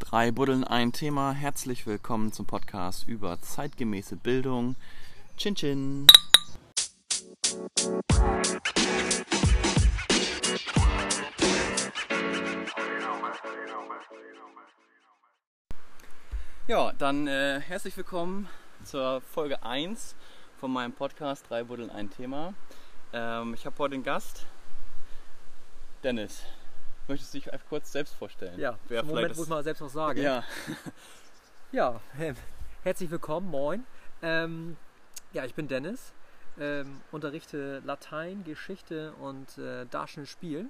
Drei Buddeln, ein Thema. Herzlich willkommen zum Podcast über zeitgemäße Bildung. Chin Chin. Ja, dann äh, herzlich willkommen zur Folge 1 von meinem Podcast Drei Buddeln, ein Thema. Ähm, ich habe heute den Gast, Dennis. Möchtest du dich einfach kurz selbst vorstellen? Ja, Wer im vielleicht Moment, wo ich mal selbst was sage. Ja, Ja, herzlich willkommen, moin. Ähm, ja, ich bin Dennis, ähm, unterrichte Latein, Geschichte und äh, Darstellendes Spiel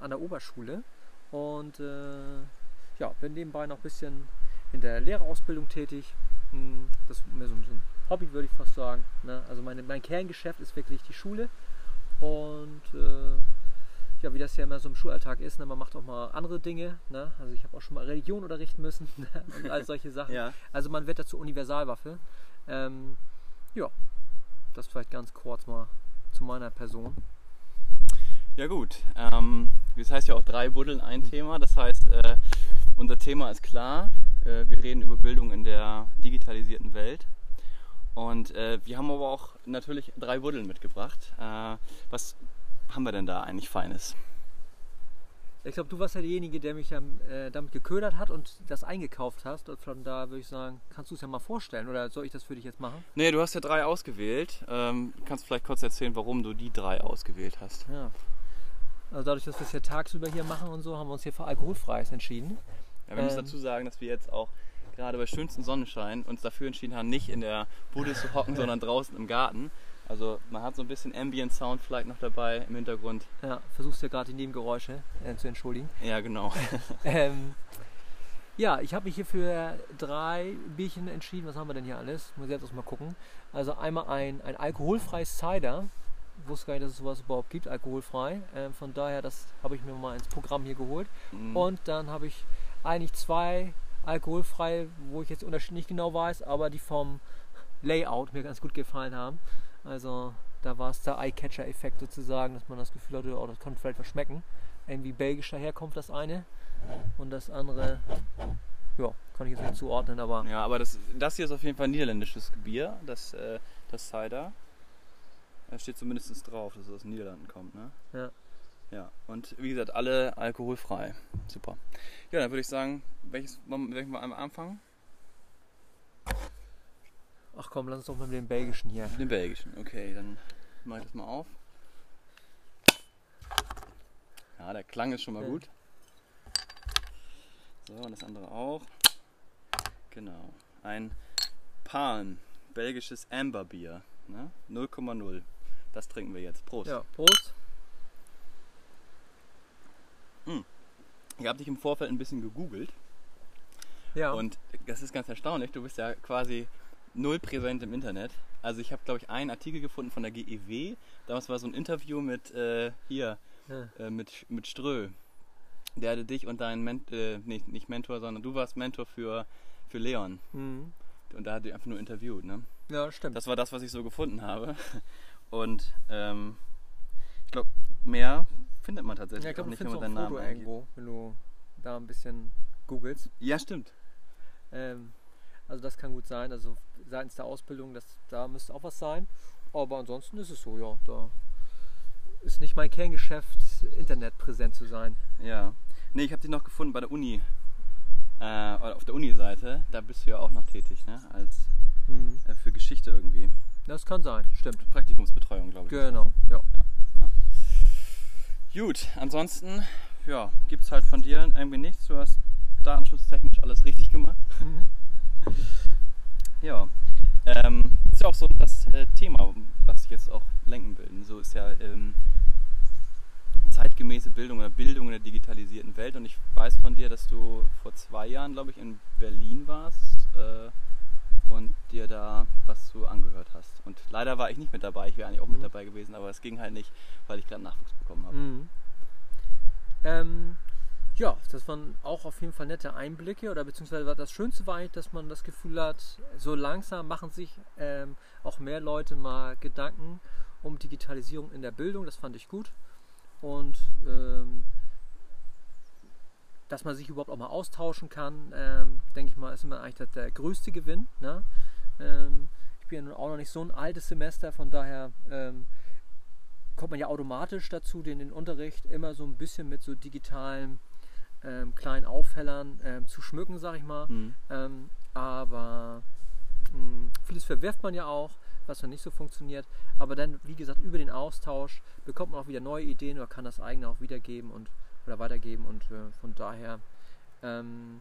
an der Oberschule und äh, ja, bin nebenbei noch ein bisschen in der Lehrerausbildung tätig. Hm, Das ist mir so, ein- so ein Hobby, würde ich fast sagen. Ne? Also meine, mein Kerngeschäft ist wirklich die Schule und äh, ja, wie das ja immer so im Schulalltag ist, ne? man macht auch mal andere Dinge. Ne? Also ich habe auch schon mal Religion unterrichten müssen ne? und all solche Sachen. ja. Also man wird dazu Universalwaffe. Ähm, ja, das vielleicht ganz kurz mal zu meiner Person. Ja gut, ähm, das heißt ja auch drei Buddeln, ein Thema. Das heißt, äh, unser Thema ist klar. Äh, wir reden über Bildung in der digitalisierten Welt. Und äh, wir haben aber auch natürlich drei Buddeln mitgebracht. Äh, was haben wir denn da eigentlich Feines? Ich glaube, du warst ja derjenige, der mich ja, äh, damit geködert hat und das eingekauft hast. Und von da würde ich sagen, kannst du es ja mal vorstellen oder soll ich das für dich jetzt machen? Nee, du hast ja drei ausgewählt. Ähm, kannst vielleicht kurz erzählen, warum du die drei ausgewählt hast. Ja. Also dadurch, dass wir es ja tagsüber hier machen und so, haben wir uns hier für alkoholfreies entschieden. Ja, wir müssen Ähm. dazu sagen, dass wir jetzt auch gerade bei schönstem Sonnenschein uns dafür entschieden haben, nicht in der Bude zu hocken, sondern draußen im Garten. Also man hat so ein bisschen Ambient Sound vielleicht noch dabei im Hintergrund. Ja, versuchst ja gerade die Nebengeräusche äh, zu entschuldigen. Ja, genau. Ähm, ja, ich habe mich hier für drei Bierchen entschieden. Was haben wir denn hier alles? Muss ich selbst erst mal gucken. Also einmal ein, ein alkoholfreies Cider. Ich wusste gar nicht, dass es sowas überhaupt gibt, alkoholfrei. Ähm, von daher, das habe ich mir mal ins Programm hier geholt. Mhm. Und dann habe ich eigentlich zwei alkoholfreie, wo ich jetzt nicht genau weiß, aber die vom Layout mir ganz gut gefallen haben. Also da war es der Eye-Catcher-Effekt sozusagen, dass man das Gefühl hatte, oh, das könnte vielleicht was schmecken. Irgendwie belgischer Herkunft das eine und das andere, ja, kann ich jetzt nicht zuordnen, aber Ja, aber das, das hier ist auf jeden Fall niederländisches Bier, das, äh, das Cider. Da steht zumindest drauf, dass es aus den Niederlanden kommt, ne? Ja. Ja, und wie gesagt, alle alkoholfrei. Super. Ja, dann würde ich sagen, welches wir welchen wir einmal anfangen? Ach komm, lass uns doch mal mit dem belgischen hier. Den belgischen. Okay, dann mache ich das mal auf. Ja, der Klang ist schon mal Ja. gut. So, und das andere auch. Genau. Ein Palm, belgisches Amberbier. Ne? 0,0. Das trinken wir jetzt. Prost. Ja, Prost. Ich habe dich im Vorfeld ein bisschen gegoogelt Ja, und das ist ganz erstaunlich. Du bist ja quasi null präsent im Internet. Also ich habe, glaube ich, einen Artikel gefunden von der GEW. Damals war so ein Interview mit äh, hier, ja. äh, mit, mit Strö. Der hatte dich und deinen Ment äh, nicht, nicht Mentor, sondern du warst Mentor für, für Leon. Mhm. Und da hat er einfach nur interviewt. Ne? ja stimmt. Das war das, was ich so gefunden habe. Und ähm, ich glaube, mehr findet man tatsächlich ja, ich auch glaube, du nicht, wenn man auch ein deinen Namen irgendwo, wenn du da ein bisschen googelst. Ja, stimmt. Ähm, also das kann gut sein. Also seitens der Ausbildung, das, da müsste auch was sein. Aber ansonsten ist es so, ja. Da ist nicht mein Kerngeschäft, Internet präsent zu sein. Ja. Nee, ich habe dich noch gefunden bei der Uni. Äh, oder auf der Uni-Seite. Da bist du ja auch noch tätig, ne? Als Hm. äh, für Geschichte irgendwie. Das kann sein, stimmt. Praktikumsbetreuung, glaube ich. Genau, ja. Gut, ansonsten, ja, gibt's halt von dir irgendwie nichts. Du hast datenschutztechnisch alles richtig gemacht. Mhm. Ja. Ähm, ist ja auch so das äh, Thema, was ich jetzt auch lenken will. So ist ja ähm, zeitgemäße Bildung oder Bildung in der digitalisierten Welt. Und ich weiß von dir, dass du vor zwei Jahren, glaube ich, in Berlin warst äh, und dir da was zu angehört hast. Und leider war ich nicht mit dabei. Ich wäre eigentlich auch mit Mhm. dabei gewesen, aber es ging halt nicht, weil ich gerade Nachwuchs bekommen habe. Mhm. Ähm, ja, das waren auch auf jeden Fall nette Einblicke oder beziehungsweise war das Schönste war eigentlich, dass man das Gefühl hat, so langsam machen sich ähm, auch mehr Leute mal Gedanken um Digitalisierung in der Bildung. Das fand ich gut. Und ähm, dass man sich überhaupt auch mal austauschen kann, ähm, denke ich mal, ist immer eigentlich der größte Gewinn. Ne? Ähm, ich bin ja nun auch noch nicht so ein altes Semester, von daher ähm, kommt man ja automatisch dazu, den, den Unterricht immer so ein bisschen mit so digitalen ähm, kleinen Auffällern ähm, zu schmücken, sag ich mal. Mhm. Ähm, aber mh, vieles verwirft man ja auch, was dann nicht so funktioniert. Aber dann, wie gesagt, über den Austausch bekommt man auch wieder neue Ideen oder kann das eigene auch wiedergeben und oder weitergeben. Und äh, von daher ähm,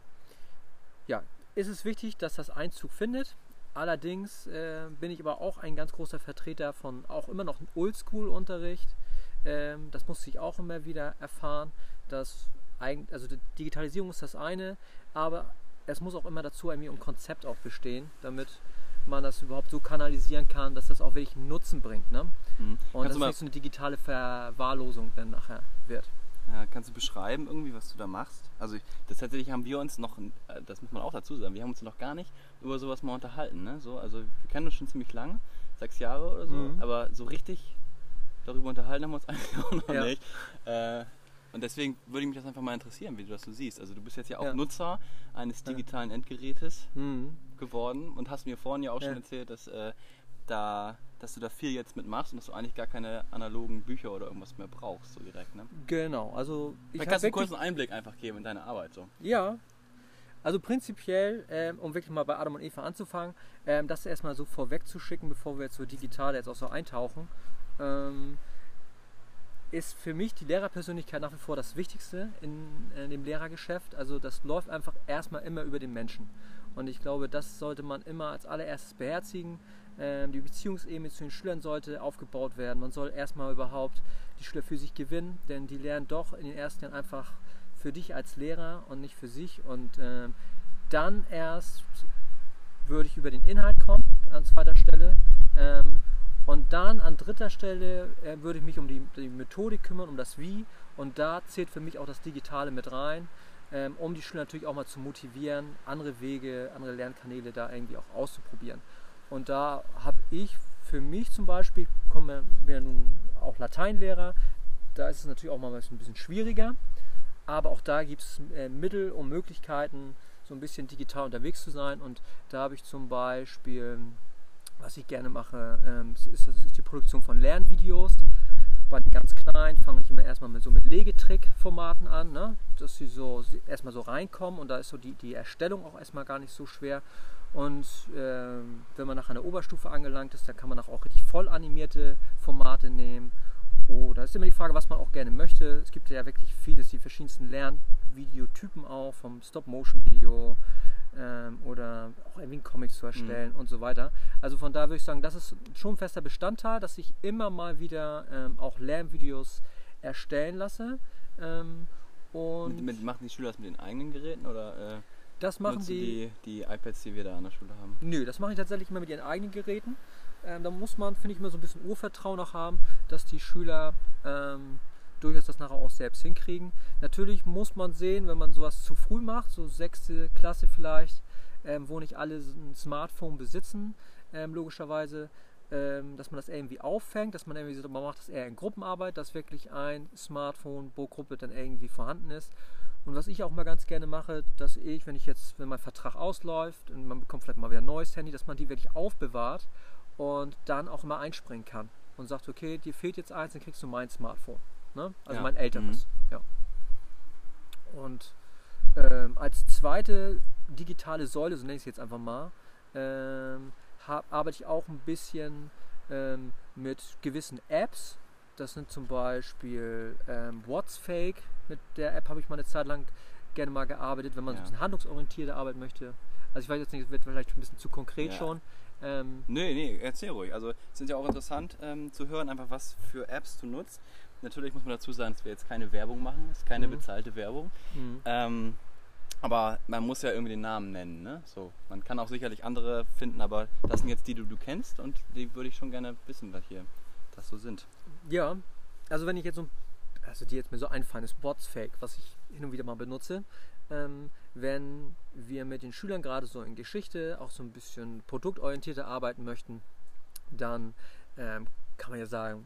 ja, ist es wichtig, dass das Einzug findet. Allerdings äh, bin ich aber auch ein ganz großer Vertreter von auch immer noch Oldschool-Unterricht. Ähm, das musste ich auch immer wieder erfahren, dass also die Digitalisierung ist das eine, aber es muss auch immer dazu irgendwie ein Konzept auch bestehen, damit man das überhaupt so kanalisieren kann, dass das auch wirklich Nutzen bringt. Ne? Mhm. Und dass es nicht so eine digitale Verwahrlosung dann nachher wird. ja, kannst du beschreiben irgendwie, was du da machst? Also ich, das tatsächlich haben wir uns noch, äh, das muss man auch dazu sagen, wir haben uns noch gar nicht über sowas mal unterhalten. Ne? So, also wir kennen uns schon ziemlich lang, sechs Jahre oder so, Mhm. aber so richtig darüber unterhalten haben wir uns eigentlich auch noch Ja. nicht. Äh, und deswegen würde mich das einfach mal interessieren, wie du das so siehst. Also du bist jetzt ja auch Ja. Nutzer eines digitalen Endgerätes Mhm. geworden und hast mir vorhin ja auch schon erzählt, dass, äh, da, dass du da viel jetzt mitmachst und dass du eigentlich gar keine analogen Bücher oder irgendwas mehr brauchst, so direkt. Ne? Genau, also ich Vielleicht kannst du einen kurzen Einblick einfach geben in deine Arbeit. So. ja, also prinzipiell, ähm, um wirklich mal bei Adam und Eva anzufangen, ähm, das erstmal so vorweg zu schicken, bevor wir jetzt so digital jetzt auch so eintauchen, ähm, ist für mich die Lehrerpersönlichkeit nach wie vor das Wichtigste in, in dem Lehrergeschäft. Also das läuft einfach erstmal immer über den Menschen. Und ich glaube, das sollte man immer als allererstes beherzigen. Ähm, die Beziehungsebene zu den Schülern sollte aufgebaut werden. Man soll erstmal überhaupt die Schüler für sich gewinnen, denn die lernen doch in den ersten Jahren einfach für dich als Lehrer und nicht für sich. Und ähm, dann erst würde ich über den Inhalt kommen, an zweiter Stelle. Ähm, und dann an dritter Stelle äh, würde ich mich um die, die Methodik kümmern, um das Wie. Und da zählt für mich auch das Digitale mit rein, ähm, um die Schüler natürlich auch mal zu motivieren, andere Wege, andere Lernkanäle da irgendwie auch auszuprobieren. Und da habe ich für mich zum Beispiel, komme ja nun auch Lateinlehrer, da ist es natürlich auch mal ein bisschen schwieriger. Aber auch da gibt es äh, Mittel und Möglichkeiten, so ein bisschen digital unterwegs zu sein. Und da habe ich zum Beispiel, was ich gerne mache, ähm, ist, ist die Produktion von Lernvideos. Bei den ganz kleinen fange ich immer erstmal mit so mit Legetrick-Formaten an, ne? dass sie so erstmal so reinkommen und da ist so die, die Erstellung auch erstmal gar nicht so schwer. Und ähm, wenn man nach einer Oberstufe angelangt ist, dann kann man auch richtig voll animierte Formate nehmen. Oder ist immer die Frage, was man auch gerne möchte. Es gibt ja wirklich vieles, die verschiedensten Lernvideotypen auch, vom Stop-Motion-Video ähm, oder auch irgendwie einen Comic zu erstellen und so weiter. Also von da würde ich sagen, das ist schon ein fester Bestandteil, dass ich immer mal wieder ähm, auch Lernvideos erstellen lasse. Ähm, und Mit, mit, machen die Schüler das mit den eigenen Geräten oder äh, das machen die, die, die iPads, die wir da an der Schule haben? Nö, das mache ich tatsächlich immer mit ihren eigenen Geräten. Ähm, da muss man, finde ich, immer so ein bisschen Urvertrauen auch haben, dass die Schüler ähm, durchaus das nachher auch selbst hinkriegen. Natürlich muss man sehen, wenn man sowas zu früh macht, so sechste Klasse vielleicht, ähm, wo nicht alle ein Smartphone besitzen, ähm, logischerweise, ähm, dass man das irgendwie auffängt, dass man irgendwie so, man macht das eher in Gruppenarbeit, dass wirklich ein Smartphone pro Gruppe dann irgendwie vorhanden ist. Und was ich auch mal ganz gerne mache, dass ich, wenn ich jetzt, wenn mein Vertrag ausläuft und man bekommt vielleicht mal wieder ein neues Handy, dass man die wirklich aufbewahrt und dann auch immer einspringen kann und sagt, okay, dir fehlt jetzt eins, dann kriegst du mein Smartphone. Ne? Also Ja. mein älteres. Ja. Und ähm, als zweite digitale Säule, so nenne ich es jetzt einfach mal, ähm, hab, arbeite ich auch ein bisschen ähm, mit gewissen Apps. Das sind zum Beispiel ähm, What's Fake. Mit der App habe ich mal eine Zeit lang gerne mal gearbeitet, wenn man so Ja. ein bisschen handlungsorientierte arbeiten möchte. Also ich weiß jetzt nicht, es wird vielleicht ein bisschen zu konkret Ja. schon. Ähm, Nee, nee, erzähl ruhig. Also es sind ja auch interessant ähm, zu hören, einfach was für Apps du nutzt. Natürlich muss man dazu sagen, dass wir jetzt keine Werbung machen, es ist keine Mhm. bezahlte Werbung. mh. Ähm, aber man muss ja irgendwie den Namen nennen. Ne? So, man kann auch sicherlich andere finden, aber das sind jetzt die, die du kennst und die würde ich schon gerne wissen, was hier das so sind. Ja, also wenn ich jetzt so, also die jetzt mir so einfallen, ist Botsfake, was ich hin und wieder mal benutze. Ähm, wenn wir mit den Schülern gerade so in Geschichte auch so ein bisschen produktorientierter arbeiten möchten, dann ähm, kann man ja sagen,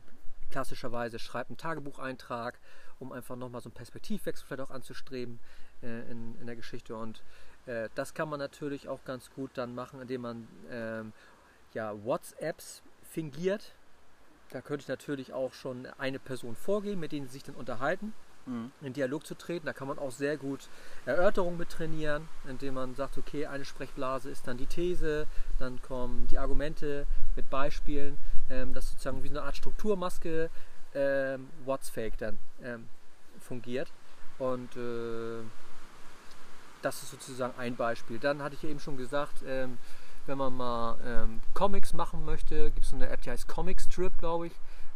klassischerweise schreibt einen Tagebucheintrag, um einfach nochmal so einen Perspektivwechsel vielleicht auch anzustreben äh, in, in der Geschichte. Und äh, das kann man natürlich auch ganz gut dann machen, indem man ähm, ja, WhatsApps fingiert. Da könnte ich natürlich auch schon eine Person vorgeben, mit denen sie sich dann unterhalten Mhm. in Dialog zu treten. Da kann man auch sehr gut Erörterungen mit trainieren, indem man sagt, okay, eine Sprechblase ist dann die These, dann kommen die Argumente mit Beispielen, ähm, das sozusagen wie so eine Art Strukturmaske ähm, What's Fake dann ähm, fungiert. Und äh, das ist sozusagen ein Beispiel. Dann hatte ich eben schon gesagt, ähm, wenn man mal ähm, Comics machen möchte, gibt es eine App, die heißt Comic Strip, glaube ich.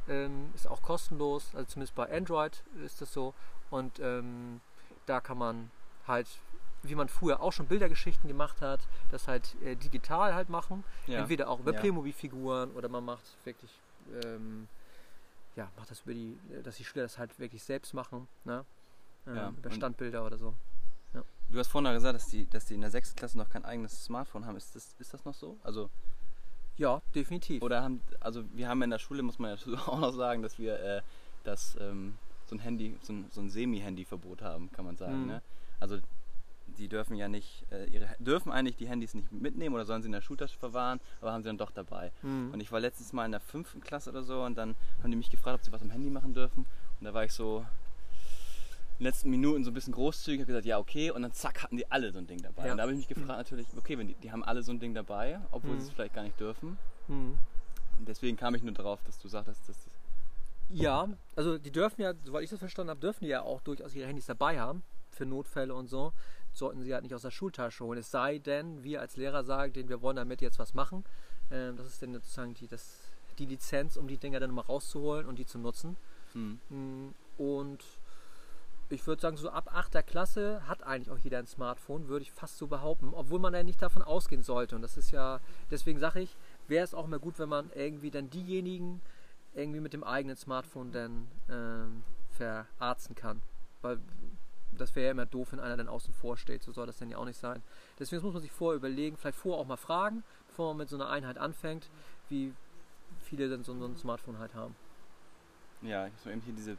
Ähm, ist auch kostenlos, also zumindest bei Android ist das so. Und ähm, da kann man halt, wie man früher auch schon Bildergeschichten gemacht hat, das halt äh, digital halt machen. Ja. Entweder auch über Ja. Playmobil-Figuren oder man macht wirklich, ähm, ja, macht das über die, dass die Schüler das halt wirklich selbst machen, ne? Ähm, Ja, über und- Standbilder oder so. Du hast vorhin gesagt, dass die, dass die in der sechsten Klasse noch kein eigenes Smartphone haben. Ist das, ist das noch so? Also, Ja, definitiv. oder haben, also wir haben in der Schule, muss man ja auch noch sagen, dass wir äh, das, ähm, so ein Handy, so ein, so ein Semi-Handy-Verbot haben, kann man sagen. Mhm. Ne? Also die dürfen ja nicht, äh, ihre, dürfen eigentlich die Handys nicht mitnehmen oder sollen sie in der Schultasche verwahren, aber haben sie dann doch dabei. Mhm. Und ich war letztens mal in der fünften Klasse oder so und dann haben die mich gefragt, ob sie was am Handy machen dürfen. Und da war ich so den letzten Minuten so ein bisschen großzügig, habe gesagt, ja okay. Und dann zack, hatten die alle so ein Ding dabei. Ja. Und da habe ich mich gefragt natürlich, okay, wenn die, die haben alle so ein Ding dabei, obwohl Mhm. sie es vielleicht gar nicht dürfen. Mhm. Und deswegen kam ich nur darauf, dass du sagtest, dass das Ja, also die dürfen ja, soweit ich das verstanden habe, dürfen die ja auch durchaus ihre Handys dabei haben für Notfälle und so. Sollten sie halt nicht aus der Schultasche holen. Es sei denn, wir als Lehrer sagen denen, wir wollen damit jetzt was machen. Ähm, das ist dann sozusagen die, das, die Lizenz, um die Dinger dann mal rauszuholen und die zu nutzen. hm, Mm, Und ich würde sagen, so ab 8. Klasse hat eigentlich auch jeder ein Smartphone, würde ich fast so behaupten, obwohl man ja nicht davon ausgehen sollte. Und das ist ja, deswegen sage ich, wäre es auch mal gut, wenn man irgendwie dann diejenigen irgendwie mit dem eigenen Smartphone dann ähm, verarzen kann. Weil das wäre ja immer doof, wenn einer dann außen vor steht. So soll das dann ja auch nicht sein. Deswegen muss man sich vorher überlegen, vielleicht vorher auch mal fragen, bevor man mit so einer Einheit anfängt, wie viele dann so, so ein Smartphone halt haben. ja, ich habe eben hier diese,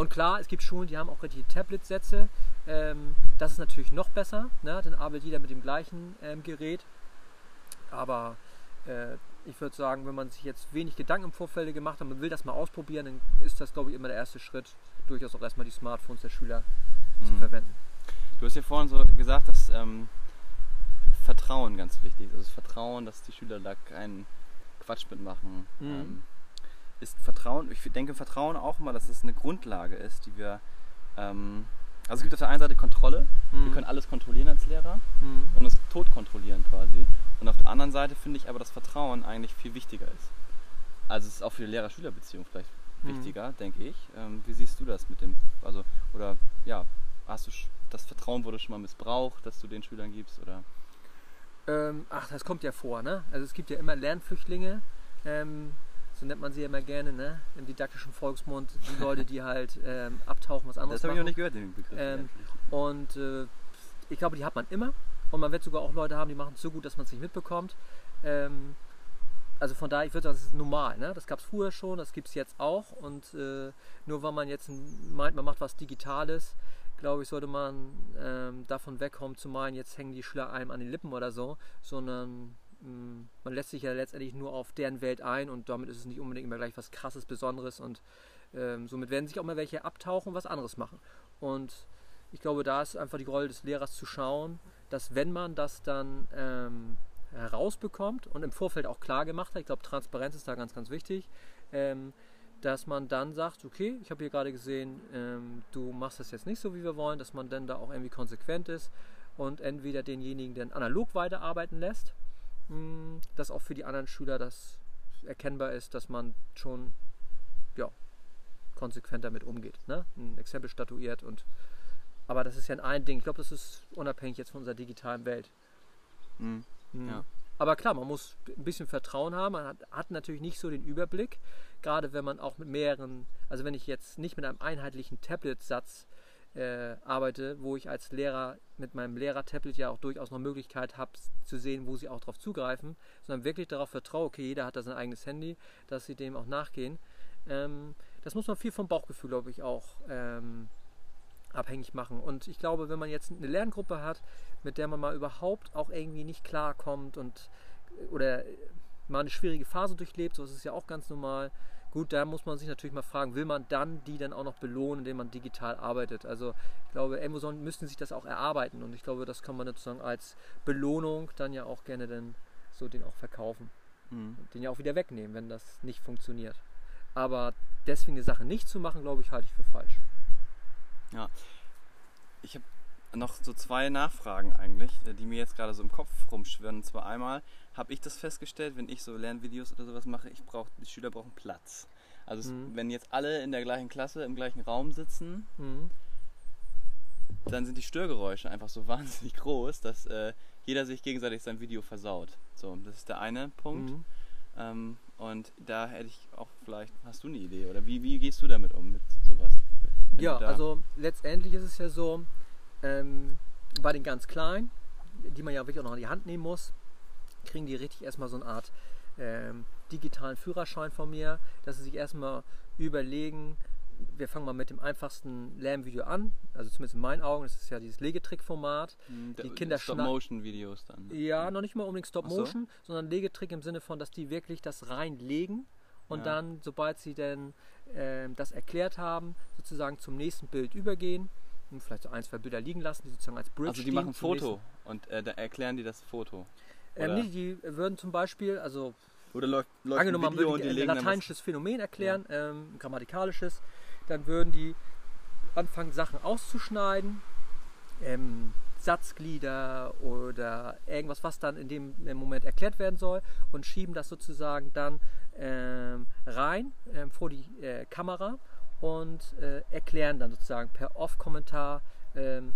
Und klar, es gibt Schulen, die haben auch richtige Tablet-Sätze. Ähm, das ist natürlich noch besser, ne? dann arbeitet jeder mit dem gleichen ähm, Gerät. Aber äh, ich würde sagen, wenn man sich jetzt wenig Gedanken im Vorfeld gemacht hat, man will das mal ausprobieren, dann ist das, glaube ich, immer der erste Schritt, durchaus auch erstmal die Smartphones der Schüler zu hm. verwenden. Du hast ja vorhin so gesagt, dass ähm, Vertrauen ganz wichtig ist. Also das Vertrauen, dass die Schüler da keinen Quatsch mitmachen. Mhm. Ähm, ist Vertrauen, ich denke Vertrauen auch mal, dass es eine Grundlage ist, die wir. Ähm, also es gibt auf der einen Seite Kontrolle, wir können alles kontrollieren als Lehrer Mhm. und es tot kontrollieren quasi. Und auf der anderen Seite finde ich aber, dass Vertrauen eigentlich viel wichtiger ist. Also es ist auch für die Lehrer-Schüler-Beziehung vielleicht Mhm. wichtiger, denke ich. Ähm, wie siehst du das mit dem, also, oder ja, hast du das Vertrauen wurde schon mal missbraucht, dass du den Schülern gibst oder? Ähm, ach, das kommt ja vor, ne? Also es gibt ja immer Lernflüchtlinge, ähm, so nennt man sie ja immer gerne, ne? Im didaktischen Volksmund, die Leute, die halt ähm, abtauchen, was anderes Das habe ich noch nicht gehört, den Begriff. Ähm, Und äh, ich glaube, die hat man immer. Und man wird sogar auch Leute haben, die machen es so gut, dass man es nicht mitbekommt. Ähm, also von daher, ich würde sagen, das ist normal. Ne? Das gab es früher schon, das gibt es jetzt auch. Und äh, nur weil man jetzt ein- meint, man macht was Digitales, glaube ich, sollte man ähm, davon wegkommen zu meinen, jetzt hängen die Schüler einem an den Lippen oder so, sondern man lässt sich ja letztendlich nur auf deren Welt ein und damit ist es nicht unbedingt immer gleich was krasses, Besonderes und ähm, somit werden sich auch mal welche abtauchen und was anderes machen. Und ich glaube, da ist einfach die Rolle des Lehrers zu schauen, dass wenn man das dann ähm, herausbekommt und im Vorfeld auch klar gemacht hat, ich glaube, Transparenz ist da ganz, ganz wichtig, ähm, dass man dann sagt, okay, ich habe hier gerade gesehen, ähm, du machst das jetzt nicht so, wie wir wollen, dass man dann da auch irgendwie konsequent ist und entweder denjenigen dann analog weiterarbeiten lässt, mh, dass auch für die anderen Schüler das erkennbar ist, dass man schon ja, konsequent damit umgeht. Ne? Ein Exempel statuiert und aber das ist ja ein Ding. Ich glaube, das ist unabhängig jetzt von unserer digitalen Welt. Mhm. Mhm. Ja. Aber klar, man muss ein bisschen Vertrauen haben. Man hat, hat natürlich nicht so den Überblick, gerade wenn man auch mit mehreren, also wenn ich jetzt nicht mit einem einheitlichen Tablet-Satz äh, arbeite, wo ich als Lehrer mit meinem Lehrer-Tablet ja auch durchaus noch Möglichkeit habe zu sehen, wo sie auch darauf zugreifen, sondern wirklich darauf vertraue, okay, jeder hat da sein eigenes Handy, dass sie dem auch nachgehen, ähm, das muss man viel vom Bauchgefühl, glaube ich, auch ähm, abhängig machen. Und ich glaube, wenn man jetzt eine Lerngruppe hat, mit der man mal überhaupt auch irgendwie nicht klarkommt und oder mal eine schwierige Phase durchlebt, so ist es ja auch ganz normal. Gut, da muss man sich natürlich mal fragen, will man dann die dann auch noch belohnen, indem man digital arbeitet? Also ich glaube, Amazon müssten sich das auch erarbeiten und ich glaube, das kann man sozusagen als Belohnung dann ja auch gerne dann so den auch verkaufen. Mhm. Den ja auch wieder wegnehmen, wenn das nicht funktioniert. Aber deswegen eine Sache nicht zu machen, glaube ich, halte ich für falsch. Ja. Ich habe noch so zwei Nachfragen eigentlich, äh, die mir jetzt gerade so im Kopf rumschwirren. Und zwar einmal habe ich das festgestellt, wenn ich so Lernvideos oder sowas mache, ich brauche, die Schüler brauchen Platz. Also mhm. es, wenn jetzt alle in der gleichen Klasse im gleichen Raum sitzen, mhm. dann sind die Störgeräusche einfach so wahnsinnig groß, dass äh, jeder sich gegenseitig sein Video versaut. So, das ist der eine Punkt. Mhm. Ähm, und da hätte ich auch vielleicht, hast du eine Idee oder wie, wie gehst du damit um mit sowas? Ja, also letztendlich ist es ja so, ähm, bei den ganz Kleinen, die man ja wirklich auch noch in die Hand nehmen muss, kriegen die richtig erstmal so eine Art ähm, digitalen Führerschein von mir, dass sie sich erstmal überlegen, wir fangen mal mit dem einfachsten Lernvideo an, also zumindest in meinen Augen, das ist ja dieses Legetrick-Format. Mhm, die Kinder Stop-Motion-Videos dann. Ja, noch nicht mal unbedingt Stop-Motion, so. sondern Legetrick im Sinne von, dass die wirklich das reinlegen und ja. dann, sobald sie denn äh, das erklärt haben, sozusagen zum nächsten Bild übergehen vielleicht so ein, zwei Bilder liegen lassen, die sozusagen als Bridge Also die machen ein Foto und äh, da erklären die das Foto. Ähm, nee, die würden zum Beispiel, also oder läuft, läuft angenommen, man würde ein lateinisches Phänomen erklären, ja. ähm, grammatikalisches, dann würden die anfangen, Sachen auszuschneiden, ähm, Satzglieder oder irgendwas, was dann in dem Moment erklärt werden soll und schieben das sozusagen dann ähm, rein ähm, vor die äh, Kamera und äh, erklären dann sozusagen per Off-Kommentar ähm,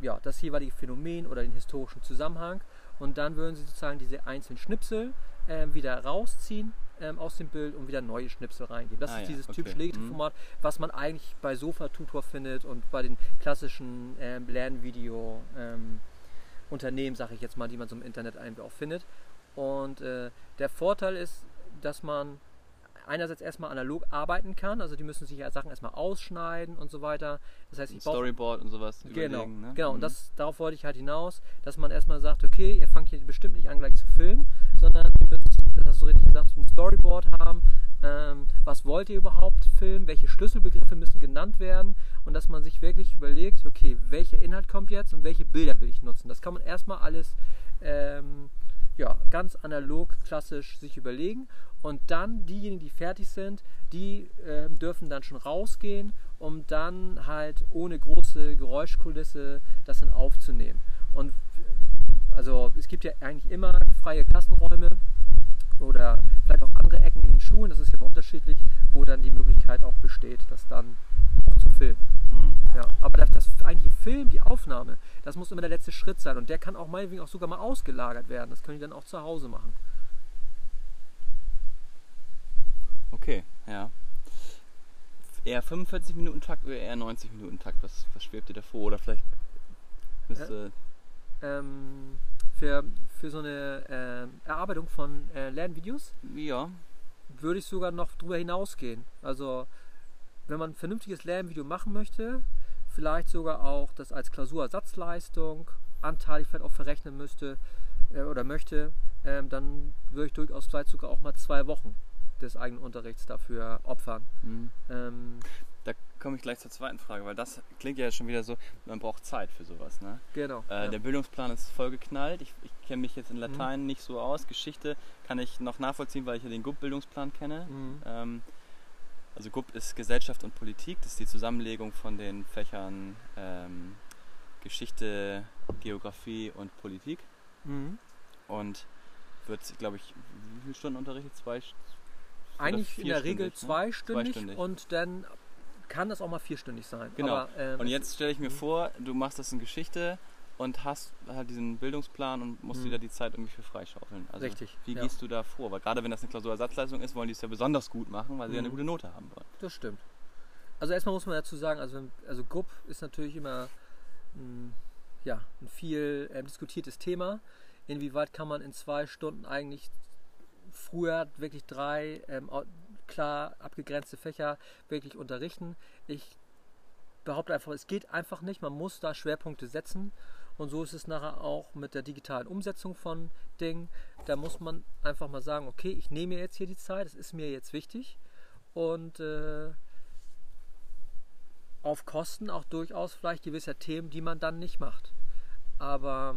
ja, das jeweilige Phänomen oder den historischen Zusammenhang und dann würden sie sozusagen diese einzelnen Schnipsel ähm, wieder rausziehen ähm, aus dem Bild und wieder neue Schnipsel reingeben. Das ah, ist dieses okay. typische Legeformat, mhm. was man eigentlich bei Sofa-Tutor findet und bei den klassischen ähm, Lernvideo ähm, Unternehmen, sage ich jetzt mal, die man so im Internet eigentlich auch findet. Und äh, der Vorteil ist, dass man einerseits erstmal analog arbeiten kann, also die müssen sich ja Sachen erstmal ausschneiden und so weiter. Das heißt, ich Storyboard und sowas genau. Ne? Genau, mhm. und das, darauf wollte ich halt hinaus, dass man erstmal sagt, okay, ihr fangt hier bestimmt nicht an gleich zu filmen, sondern ihr müsst, das hast du richtig gesagt, ein Storyboard haben. Ähm, was wollt ihr überhaupt filmen? Welche Schlüsselbegriffe müssen genannt werden? Und dass man sich wirklich überlegt, okay, welcher Inhalt kommt jetzt und welche Bilder will ich nutzen? Das kann man erstmal alles ähm, ja, ganz analog, klassisch sich überlegen. Und dann diejenigen, die fertig sind, die äh, dürfen dann schon rausgehen, um dann halt ohne große Geräuschkulisse das dann aufzunehmen. Und also es gibt ja eigentlich immer freie Klassenräume oder vielleicht auch andere Ecken in den Schulen, das ist ja immer unterschiedlich, wo dann die Möglichkeit auch besteht, das dann filmen. Mhm. Ja, aber das, das eigentliche Film, die Aufnahme, das muss immer der letzte Schritt sein und der kann auch meinetwegen auch sogar mal ausgelagert werden. Das können die dann auch zu Hause machen. Okay, ja. Eher 45 Minuten Takt oder eher 90 Minuten Takt? Was, was schwebt dir davor? Oder vielleicht müsste. Ja, ähm, für, für so eine äh, Erarbeitung von äh, Lernvideos? Ja. Würde ich sogar noch drüber hinausgehen. Also, wenn man ein vernünftiges Lernvideo machen möchte, vielleicht sogar auch das als Klausurersatzleistung anteilig vielleicht auch verrechnen müsste äh, oder möchte, ähm, dann würde ich durchaus vielleicht sogar auch mal zwei Wochen des eigenen Unterrichts dafür opfern. Mhm. Ähm, da komme ich gleich zur zweiten Frage, weil das klingt ja schon wieder so, man braucht Zeit für sowas. Ne? Genau. Äh, ja. Der Bildungsplan ist vollgeknallt. Ich, ich kenne mich jetzt in Latein mhm. nicht so aus. Geschichte kann ich noch nachvollziehen, weil ich ja den GUP-Bildungsplan kenne. Mhm. Ähm, also GUP ist Gesellschaft und Politik. Das ist die Zusammenlegung von den Fächern ähm, Geschichte, Geografie und Politik. Mhm. Und wird, glaube ich, wie viele Stunden unterrichtet? Zwei, eigentlich in der Regel ne? zweistündig, zweistündig, und dann kann das auch mal vierstündig sein. Genau. Aber, ähm, und jetzt stelle ich mir mhm. vor, du machst das in Geschichte und hast halt diesen Bildungsplan und musst mhm. wieder die Zeit irgendwie für freischaufeln. Also Richtig. Wie ja. gehst du da vor? Weil gerade wenn das eine Klausurersatzleistung ist, wollen die es ja besonders gut machen, weil sie mhm. ja eine mhm. gute Note haben wollen. Das stimmt. Also erstmal muss man dazu sagen, also, also GUP ist natürlich immer ein, ja, ein viel äh, diskutiertes Thema. Inwieweit kann man in zwei Stunden eigentlich früher wirklich drei ähm, klar abgegrenzte Fächer wirklich unterrichten. Ich behaupte einfach, es geht einfach nicht. Man muss da Schwerpunkte setzen. Und so ist es nachher auch mit der digitalen Umsetzung von Dingen. Da muss man einfach mal sagen, okay, ich nehme mir jetzt hier die Zeit, es ist mir jetzt wichtig. Und äh, auf Kosten auch durchaus vielleicht gewisser Themen, die man dann nicht macht. Aber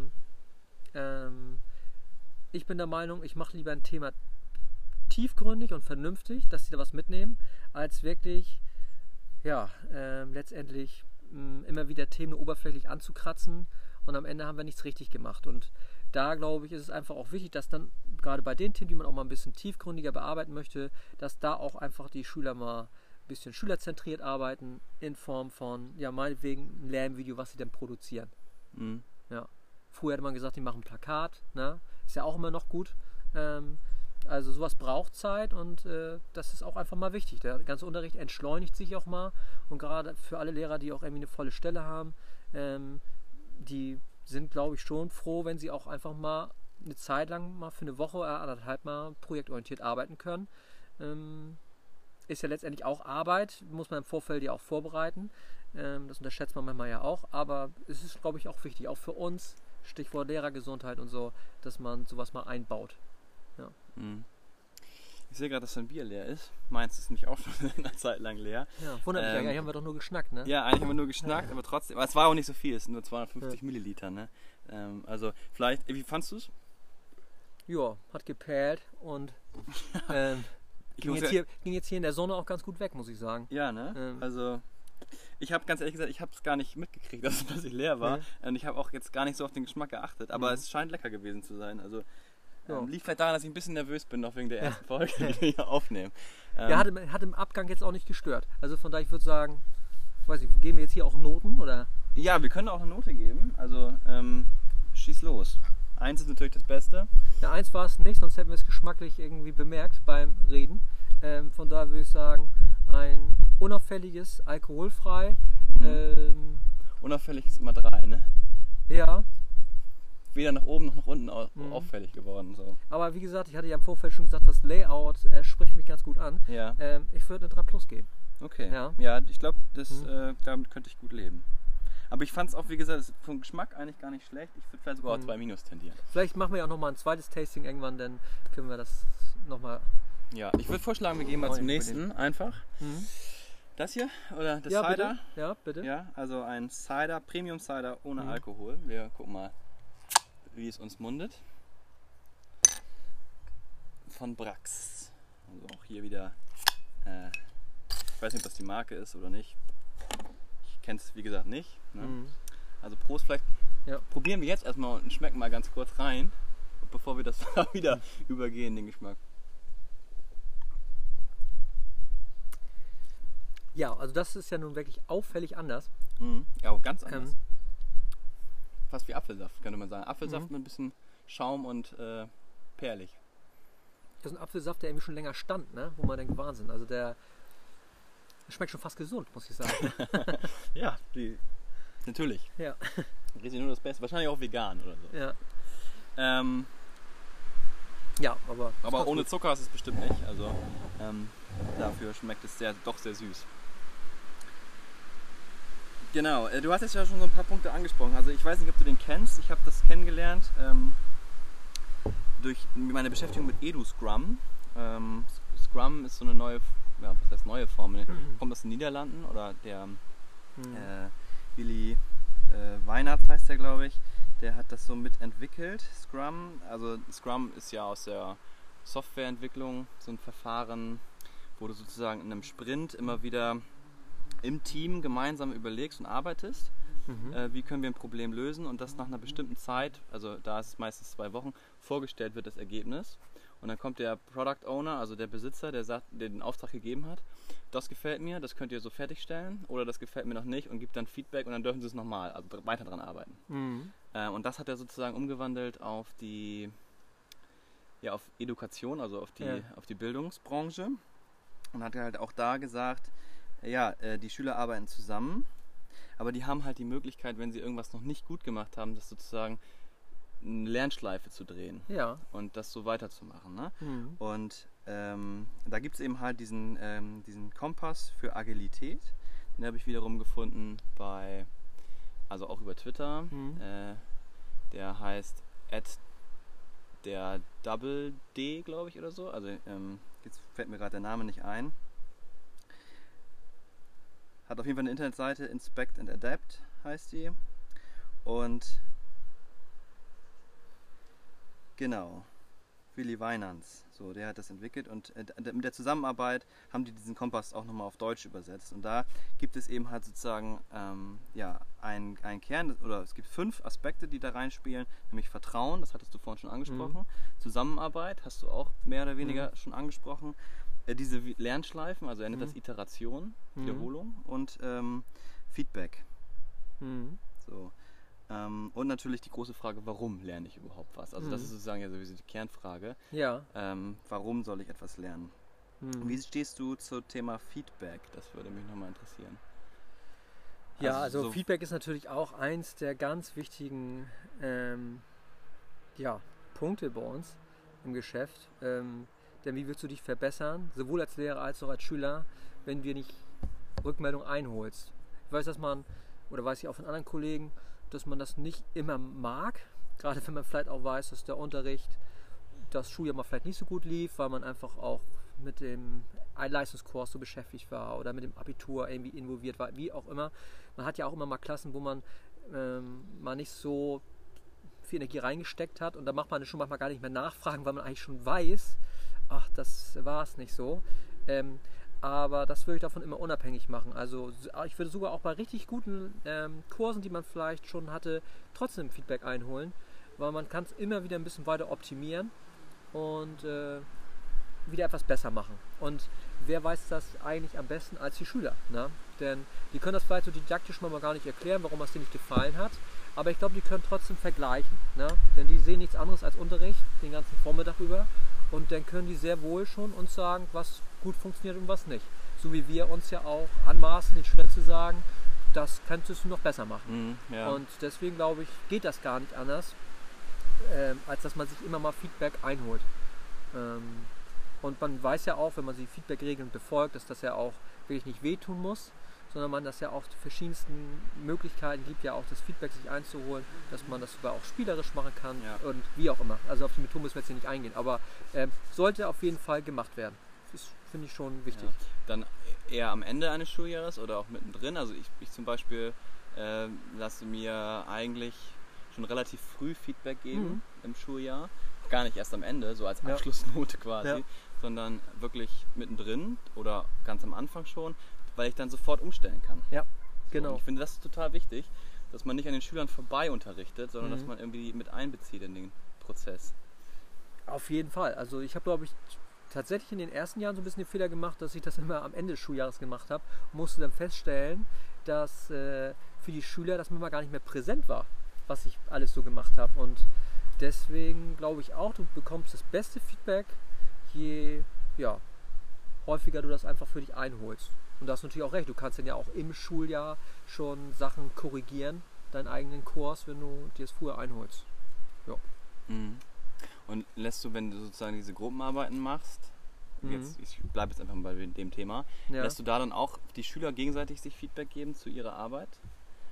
ähm, ich bin der Meinung, ich mache lieber ein Thema tiefgründig und vernünftig, dass sie da was mitnehmen, als wirklich, ja, äh, letztendlich mh, immer wieder Themen oberflächlich anzukratzen und am Ende haben wir nichts richtig gemacht. Und da glaube ich, ist es einfach auch wichtig, dass dann gerade bei den Themen, die man auch mal ein bisschen tiefgründiger bearbeiten möchte, dass da auch einfach die Schüler mal ein bisschen schülerzentriert arbeiten in Form von, ja, meinetwegen ein Lernvideo, was sie denn produzieren. Mhm. Ja. Früher hätte man gesagt, die machen ein Plakat, ne? ist ja auch immer noch gut. Ähm, also sowas braucht Zeit und äh, das ist auch einfach mal wichtig. Der ganze Unterricht entschleunigt sich auch mal und gerade für alle Lehrer, die auch irgendwie eine volle Stelle haben, ähm, die sind, glaube ich, schon froh, wenn sie auch einfach mal eine Zeit lang mal für eine Woche oder anderthalb mal projektorientiert arbeiten können. Ähm, ist ja letztendlich auch Arbeit, muss man im Vorfeld ja auch vorbereiten. Ähm, das unterschätzt man manchmal ja auch, aber es ist, glaube ich, auch wichtig, auch für uns, Stichwort Lehrergesundheit und so, dass man sowas mal einbaut. Ja. Mhm. Ich sehe gerade, dass dein Bier leer ist. Meins ist nämlich auch schon eine Zeit lang leer. Ja, wundert mich Ähm, ja, eigentlich haben wir doch nur geschnackt, ne? Ja, eigentlich haben wir nur geschnackt, aber trotzdem. Aber es war auch nicht so viel, es sind nur 250 Milliliter, ne? Ähm, also vielleicht, wie fandst du es? Ja, hat geperlt und ähm, Ich ging, jetzt ja- hier, ging jetzt hier in der Sonne auch ganz gut weg, muss ich sagen. Ja, ne? Ähm. Also ich habe ganz ehrlich gesagt, ich habe es gar nicht mitgekriegt, dass es plötzlich leer war. Nee. Und ich habe auch jetzt gar nicht so auf den Geschmack geachtet. Aber Mhm. es scheint lecker gewesen zu sein. Also Ja. ähm, liegt vielleicht daran, dass ich ein bisschen nervös bin, noch wegen der ersten Folge, die wir hier aufnehmen. Ähm, Ja, hat im, hat im Abgang jetzt auch nicht gestört. Also von daher, ich würde sagen, weiß ich, geben wir jetzt hier auch Noten oder? ja, wir können auch eine Note geben. Also ähm, schieß los. Eins ist natürlich das Beste. Ja, eins war es nicht, sonst hätten wir es geschmacklich irgendwie bemerkt beim Reden. Ähm, von daher würde ich sagen, ein unauffälliges, alkoholfrei. Mhm. Ähm, Unauffällig ist immer drei, ne? ja, Weder nach oben noch nach unten Mhm. auffällig geworden. So. aber wie gesagt, ich hatte ja im Vorfeld schon gesagt, das Layout äh, spricht mich ganz gut an. Ja, Ähm, ich würde eine 3 Plus geben. okay. Ja. Ja, ich glaube, das Mhm. äh, damit könnte ich gut leben. Aber ich fand es auch, wie gesagt, vom Geschmack eigentlich gar nicht schlecht. Ich würde vielleicht sogar auf Mhm. 2 Minus tendieren. Vielleicht machen wir ja auch nochmal ein zweites Tasting irgendwann, dann können wir das nochmal. Ja, ich würde vorschlagen, wir gehen mal zum nächsten einfach. Mhm. Das hier oder das Ja, Cider? bitte. Ja, bitte. Ja, also ein Cider, Premium Cider ohne Mhm. Alkohol. Wir gucken mal, wie es uns mundet. Von Brax. Also auch hier wieder, äh, ich weiß nicht, ob das die Marke ist oder nicht. Ich kenne es wie gesagt nicht. Ne? Mhm. Also Prost, vielleicht Ja. probieren wir jetzt erstmal und schmecken mal ganz kurz rein, bevor wir das wieder übergehen, den Geschmack. Ja, also das ist ja nun wirklich auffällig anders. Mhm. Ja, auch ganz anders. Ähm, Fast wie Apfelsaft, könnte man sagen. Apfelsaft Mhm. mit ein bisschen Schaum und äh, perlig. das ist ein Apfelsaft, der irgendwie schon länger stand, ne? wo man denkt, Wahnsinn. Also der schmeckt schon fast gesund, muss ich sagen. Ja, die. Natürlich. ja. Richtig nur das Beste. Wahrscheinlich auch vegan oder so. ja. Ähm, Ja, aber. aber ohne gut. Zucker ist es bestimmt nicht. Also ähm, dafür schmeckt es sehr, doch sehr süß. Genau, äh, du hast jetzt ja schon so ein paar Punkte angesprochen. Also ich weiß nicht, ob du den kennst. Ich habe das kennengelernt ähm, durch meine Beschäftigung mit EduScrum. Ähm, Scrum ist so eine neue, ja, was heißt neue Formel? Kommt aus den Niederlanden oder der Mhm. äh, Willi äh, Weinert heißt der, glaube ich. Der hat das so mitentwickelt, Scrum. Also Scrum ist ja aus der Softwareentwicklung so ein Verfahren, wo du sozusagen in einem Sprint immer wieder im Team gemeinsam überlegst und arbeitest, Mhm. äh, wie können wir ein Problem lösen und das nach einer bestimmten Zeit, also da ist es meistens zwei Wochen, vorgestellt wird das Ergebnis. Und dann kommt der Product Owner, also der Besitzer, der, sagt, der den Auftrag gegeben hat, das gefällt mir, das könnt ihr so fertigstellen oder das gefällt mir noch nicht und gibt dann Feedback und dann dürfen sie es nochmal, also weiter dran arbeiten. Mhm. Äh, und das hat er sozusagen umgewandelt auf die, ja, auf Education, also auf die, Ja. auf die Bildungsbranche und hat halt auch da gesagt, ja, äh, die Schüler arbeiten zusammen, aber die haben halt die Möglichkeit, wenn sie irgendwas noch nicht gut gemacht haben, das sozusagen eine Lernschleife zu drehen Ja. und das so weiterzumachen. Ne? Mhm. Und ähm, da gibt es eben halt diesen, ähm, diesen Kompass für Agilität. Den habe ich wiederum gefunden bei, also auch über Twitter. Mhm. Äh, der heißt at der Double D, glaube ich, oder so. Also ähm, jetzt fällt mir gerade der Name nicht ein. Hat auf jeden Fall eine Internetseite, Inspect and Adapt heißt die. Und genau, Willi Weinans, so, der hat das entwickelt und äh, mit der Zusammenarbeit haben die diesen Kompass auch nochmal auf Deutsch übersetzt. Und da gibt es eben halt sozusagen ähm, ja, einen Kern, oder es gibt fünf Aspekte, die da reinspielen, nämlich Vertrauen, das hattest du vorhin schon angesprochen, Zusammenarbeit, hast du auch mehr oder weniger schon angesprochen, diese Wi- Lernschleifen, also er nennt das Mhm. Iteration, Mhm. Wiederholung und ähm, Feedback. Mhm. So. Ähm, und natürlich die große Frage, warum lerne ich überhaupt was? Also das Mhm. ist sozusagen ja sowieso die Kernfrage. Ja. Ähm, warum soll ich etwas lernen? Wie stehst du zum Thema Feedback? Das würde mich nochmal interessieren. Ja, Also also so- Feedback ist natürlich auch eins der ganz wichtigen ähm, ja, Punkte bei uns im Geschäft. Ähm, denn wie willst du dich verbessern, sowohl als Lehrer als auch als Schüler, wenn wir nicht Rückmeldung einholst? Ich weiß, dass man, oder weiß ich auch von anderen Kollegen, dass man das nicht immer mag, gerade wenn man vielleicht auch weiß, dass der Unterricht das Schuljahr mal vielleicht nicht so gut lief, weil man einfach auch mit dem Leistungskurs so beschäftigt war oder mit dem Abitur irgendwie involviert war, wie auch immer. Man hat ja auch immer mal Klassen, wo man ähm, mal nicht so viel Energie reingesteckt hat und da macht man schon manchmal gar nicht mehr nachfragen, weil man eigentlich schon weiß, ach, das war es nicht so. Ähm, aber das würde ich davon immer unabhängig machen. Also s- ich würde sogar auch bei richtig guten ähm, Kursen, die man vielleicht schon hatte, trotzdem Feedback einholen, weil man kann es immer wieder ein bisschen weiter optimieren und äh, wieder etwas besser machen. Und wer weiß das eigentlich am besten als die Schüler? Ne? Denn die können das vielleicht so didaktisch mal gar nicht erklären, warum es denen nicht gefallen hat. Aber ich glaube, die können trotzdem vergleichen. Ne? Denn die sehen nichts anderes als Unterricht den ganzen Vormittag über. Und dann können die sehr wohl schon uns sagen, was gut funktioniert und was nicht. So wie wir uns ja auch anmaßen, den Schülern zu sagen, das könntest du noch besser machen. Mhm, ja. Und deswegen glaube ich, geht das gar nicht anders, ähm, als dass man sich immer mal Feedback einholt. Ähm, und man weiß ja auch, wenn man die Feedback-Regeln befolgt, dass das ja auch wirklich nicht wehtun muss, sondern man das ja auch die verschiedensten Möglichkeiten gibt, ja auch das Feedback sich einzuholen, dass man das sogar auch spielerisch machen kann Ja. und wie auch immer. Also auf die Methode müssen wir jetzt hier nicht eingehen, aber ähm, sollte auf jeden Fall gemacht werden. Das finde ich schon wichtig. Ja. Dann eher am Ende eines Schuljahres oder auch mittendrin. Also ich, ich zum Beispiel äh, lasse mir eigentlich schon relativ früh Feedback geben Mhm. im Schuljahr. Gar nicht erst am Ende, so als Ja. Abschlussnote quasi, Ja. sondern wirklich mittendrin oder ganz am Anfang schon, weil ich dann sofort umstellen kann. Ja, genau. ich finde das ist total wichtig, dass man nicht an den Schülern vorbei unterrichtet, sondern Mhm. dass man irgendwie mit einbezieht in den Prozess. Auf jeden Fall. Also ich habe, glaube ich, tatsächlich in den ersten Jahren so ein bisschen den Fehler gemacht, dass ich das immer am Ende des Schuljahres gemacht habe. Musste dann feststellen, dass äh, für die Schüler das manchmal gar nicht mehr präsent war, was ich alles so gemacht habe. Und deswegen glaube ich auch, du bekommst das beste Feedback, je ja, häufiger du das einfach für dich einholst. Und da hast du natürlich auch recht, du kannst dann ja auch im Schuljahr schon Sachen korrigieren, deinen eigenen Kurs, wenn du dir es früher einholst. Mhm. Und lässt du, wenn du sozusagen diese Gruppenarbeiten machst, Mhm. jetzt, ich bleibe jetzt einfach mal bei dem Thema, Ja. lässt du da dann auch die Schüler gegenseitig sich Feedback geben zu ihrer Arbeit?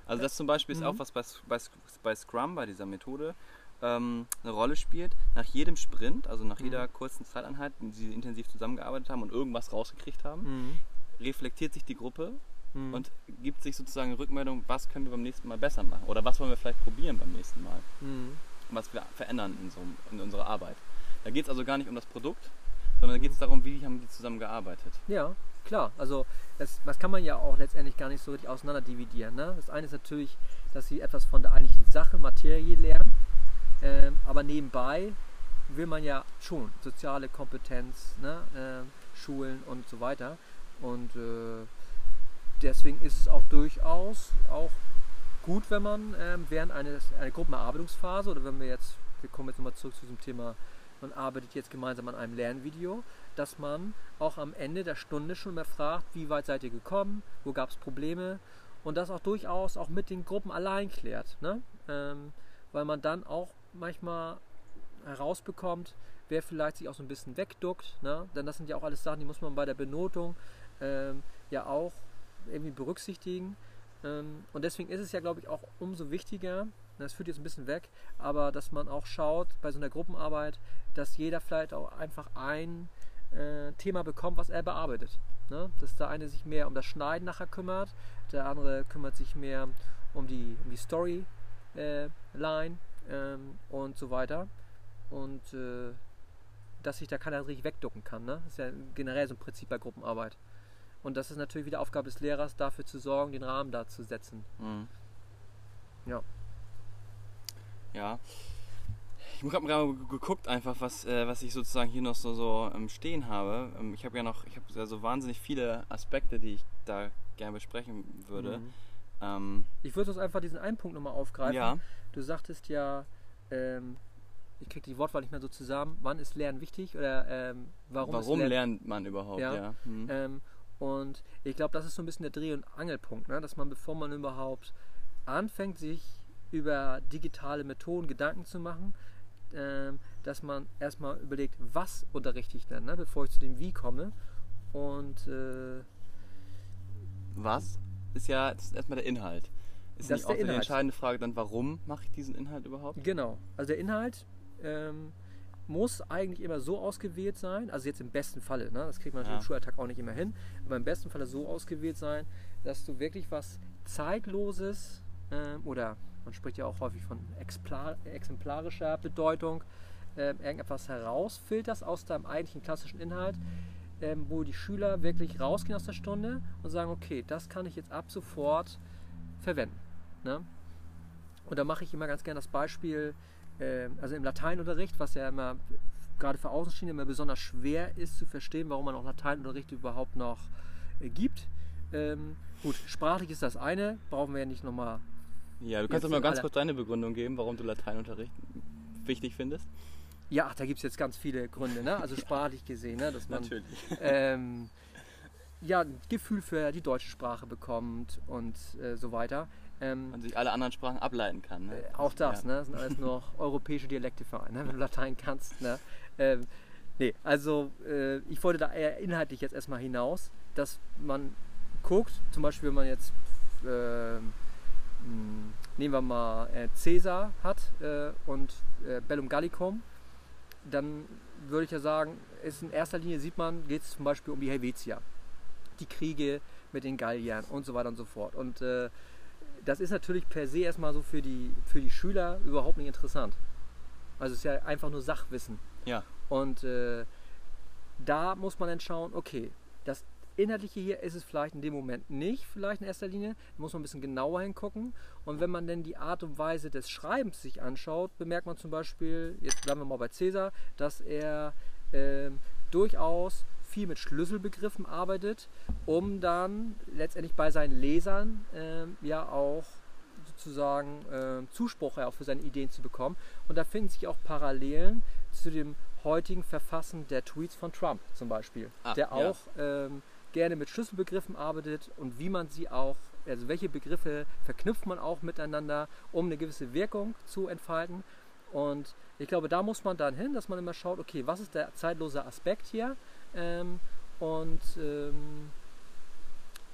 Also das zum Beispiel ist Mhm. auch was bei, bei, bei Scrum, bei dieser Methode, ähm, eine Rolle spielt. Nach jedem Sprint, also nach Mhm. jeder kurzen Zeiteinheit, in die sie intensiv zusammengearbeitet haben und irgendwas rausgekriegt haben, Mhm. Reflektiert sich die Gruppe Mhm. und gibt sich sozusagen Rückmeldung, was können wir beim nächsten Mal besser machen oder was wollen wir vielleicht probieren beim nächsten Mal, Mhm. was wir verändern in, so, in unserer Arbeit. Da geht es also gar nicht um das Produkt, sondern da geht es darum, wie haben die zusammen gearbeitet. Ja, klar. Also das, das kann man ja auch letztendlich gar nicht so richtig auseinander dividieren. Ne? Das eine ist natürlich, dass sie etwas von der eigentlichen Sache, Materie lernen, ähm, aber nebenbei will man ja schon soziale Kompetenz, ne? ähm, Schulen und so weiter. Und äh, deswegen ist es auch durchaus auch gut, wenn man ähm, während eines, einer Gruppenerarbeitungsphase oder wenn wir jetzt, wir kommen jetzt nochmal zurück zu diesem Thema, man arbeitet jetzt gemeinsam an einem Lernvideo, dass man auch am Ende der Stunde schon mal fragt, wie weit seid ihr gekommen, wo gab es Probleme und das auch durchaus auch mit den Gruppen allein klärt. Ne? Ähm, weil man dann auch manchmal herausbekommt, wer vielleicht sich auch so ein bisschen wegduckt. Ne? Denn das sind ja auch alles Sachen, die muss man bei der Benotung ähm, ja auch irgendwie berücksichtigen. Ähm, und deswegen ist es ja, glaube ich, auch umso wichtiger, das führt jetzt ein bisschen weg, aber dass man auch schaut bei so einer Gruppenarbeit, dass jeder vielleicht auch einfach ein äh, Thema bekommt, was er bearbeitet. Ne? Dass der eine sich mehr um das Schneiden nachher kümmert, der andere kümmert sich mehr um die, um die Storyline äh, ähm, und so weiter. Und äh, dass sich da keiner richtig wegducken kann. Ne? Das ist ja generell so ein Prinzip bei Gruppenarbeit. Und das ist natürlich wieder Aufgabe des Lehrers, dafür zu sorgen, den Rahmen da zu setzen. Mhm. Ja. Ja. Ich habe gerade geguckt, einfach, was, äh, was ich sozusagen hier noch so, so ähm, stehen habe. Ähm, ich habe ja noch, ich habe so wahnsinnig viele Aspekte, die ich da gerne besprechen würde. Mhm. Ähm, ich würde uns einfach diesen einen Punkt nochmal aufgreifen. Ja. Du sagtest ja, ähm, ich kriege die Wortwahl nicht mehr so zusammen, wann ist Lernen wichtig oder ähm, warum, warum Lernen, lernt man überhaupt, ja. ja. Mhm. Und ich glaube, das ist so ein bisschen der Dreh- und Angelpunkt, ne? dass man, bevor man überhaupt anfängt, sich über digitale Methoden Gedanken zu machen, ähm, dass man erstmal überlegt, was unterrichte ich denn, ne, bevor ich zu dem Wie komme. Und äh, was ist ja ist erstmal der Inhalt. Ist das nicht auch die entscheidende Frage dann, warum mache ich diesen Inhalt überhaupt? Genau. Also der Inhalt ähm, muss eigentlich immer so ausgewählt sein, also jetzt im besten Falle, ne, das kriegt man ja. im Schulalltag auch nicht immer hin, aber im besten Falle so ausgewählt sein, dass du wirklich was Zeitloses ähm, oder man spricht ja auch häufig von exemplarischer Bedeutung, äh, irgendetwas herausfilterst aus deinem eigentlichen klassischen Inhalt, ähm, wo die Schüler wirklich rausgehen aus der Stunde und sagen, okay, das kann ich jetzt ab sofort verwenden. Ne? Und da mache ich immer ganz gerne das Beispiel, äh, also im Lateinunterricht, was ja immer gerade für Außenstehende immer besonders schwer ist zu verstehen, warum man auch Lateinunterricht überhaupt noch äh, gibt. Ähm, gut, sprachlich ist das eine, brauchen wir ja nicht nochmal ja, du kannst doch mal ganz kurz deine Begründung geben, warum du Lateinunterricht wichtig findest. Ja, da gibt es jetzt ganz viele Gründe, ne? also sprachlich gesehen, ne? dass man Natürlich. Ähm, ja, ein Gefühl für die deutsche Sprache bekommt und äh, so weiter. Ähm, und sich alle anderen Sprachen ableiten kann. Ne? Äh, auch das, ja. ne? das sind alles nur europäische Dialektevereine, ne? wenn du Latein kannst. Ne? Ähm, nee, also äh, ich wollte da eher inhaltlich jetzt erstmal hinaus, dass man guckt, zum Beispiel wenn man jetzt äh, hm, nehmen wir mal äh, Caesar hat äh, und äh, Bellum Gallicum, dann würde ich ja sagen, ist in erster Linie sieht man, geht es zum Beispiel um die Helvetia, die Kriege mit den Galliern und so weiter und so fort. Und äh, das ist natürlich per se erstmal so für die, für die Schüler überhaupt nicht interessant. Also es ist ja einfach nur Sachwissen. Ja. Und äh, da muss man dann schauen, okay, das Inhaltliche hier ist es vielleicht in dem Moment nicht, vielleicht in erster Linie. Da muss man ein bisschen genauer hingucken. Und wenn man dann die Art und Weise des Schreibens sich anschaut, bemerkt man zum Beispiel, jetzt bleiben wir mal bei Cäsar, dass er äh, durchaus viel mit Schlüsselbegriffen arbeitet, um dann letztendlich bei seinen Lesern äh, ja auch sozusagen äh, Zuspruch ja auch für seine Ideen zu bekommen. Und da finden sich auch Parallelen zu dem heutigen Verfassen der Tweets von Trump zum Beispiel, ah, der auch ja. ähm, gerne mit Schlüsselbegriffen arbeitet und wie man sie auch, also welche Begriffe verknüpft man auch miteinander, um eine gewisse Wirkung zu entfalten. Und ich glaube, da muss man dann hin, dass man immer schaut, okay, was ist der zeitlose Aspekt hier? Ähm, und ähm,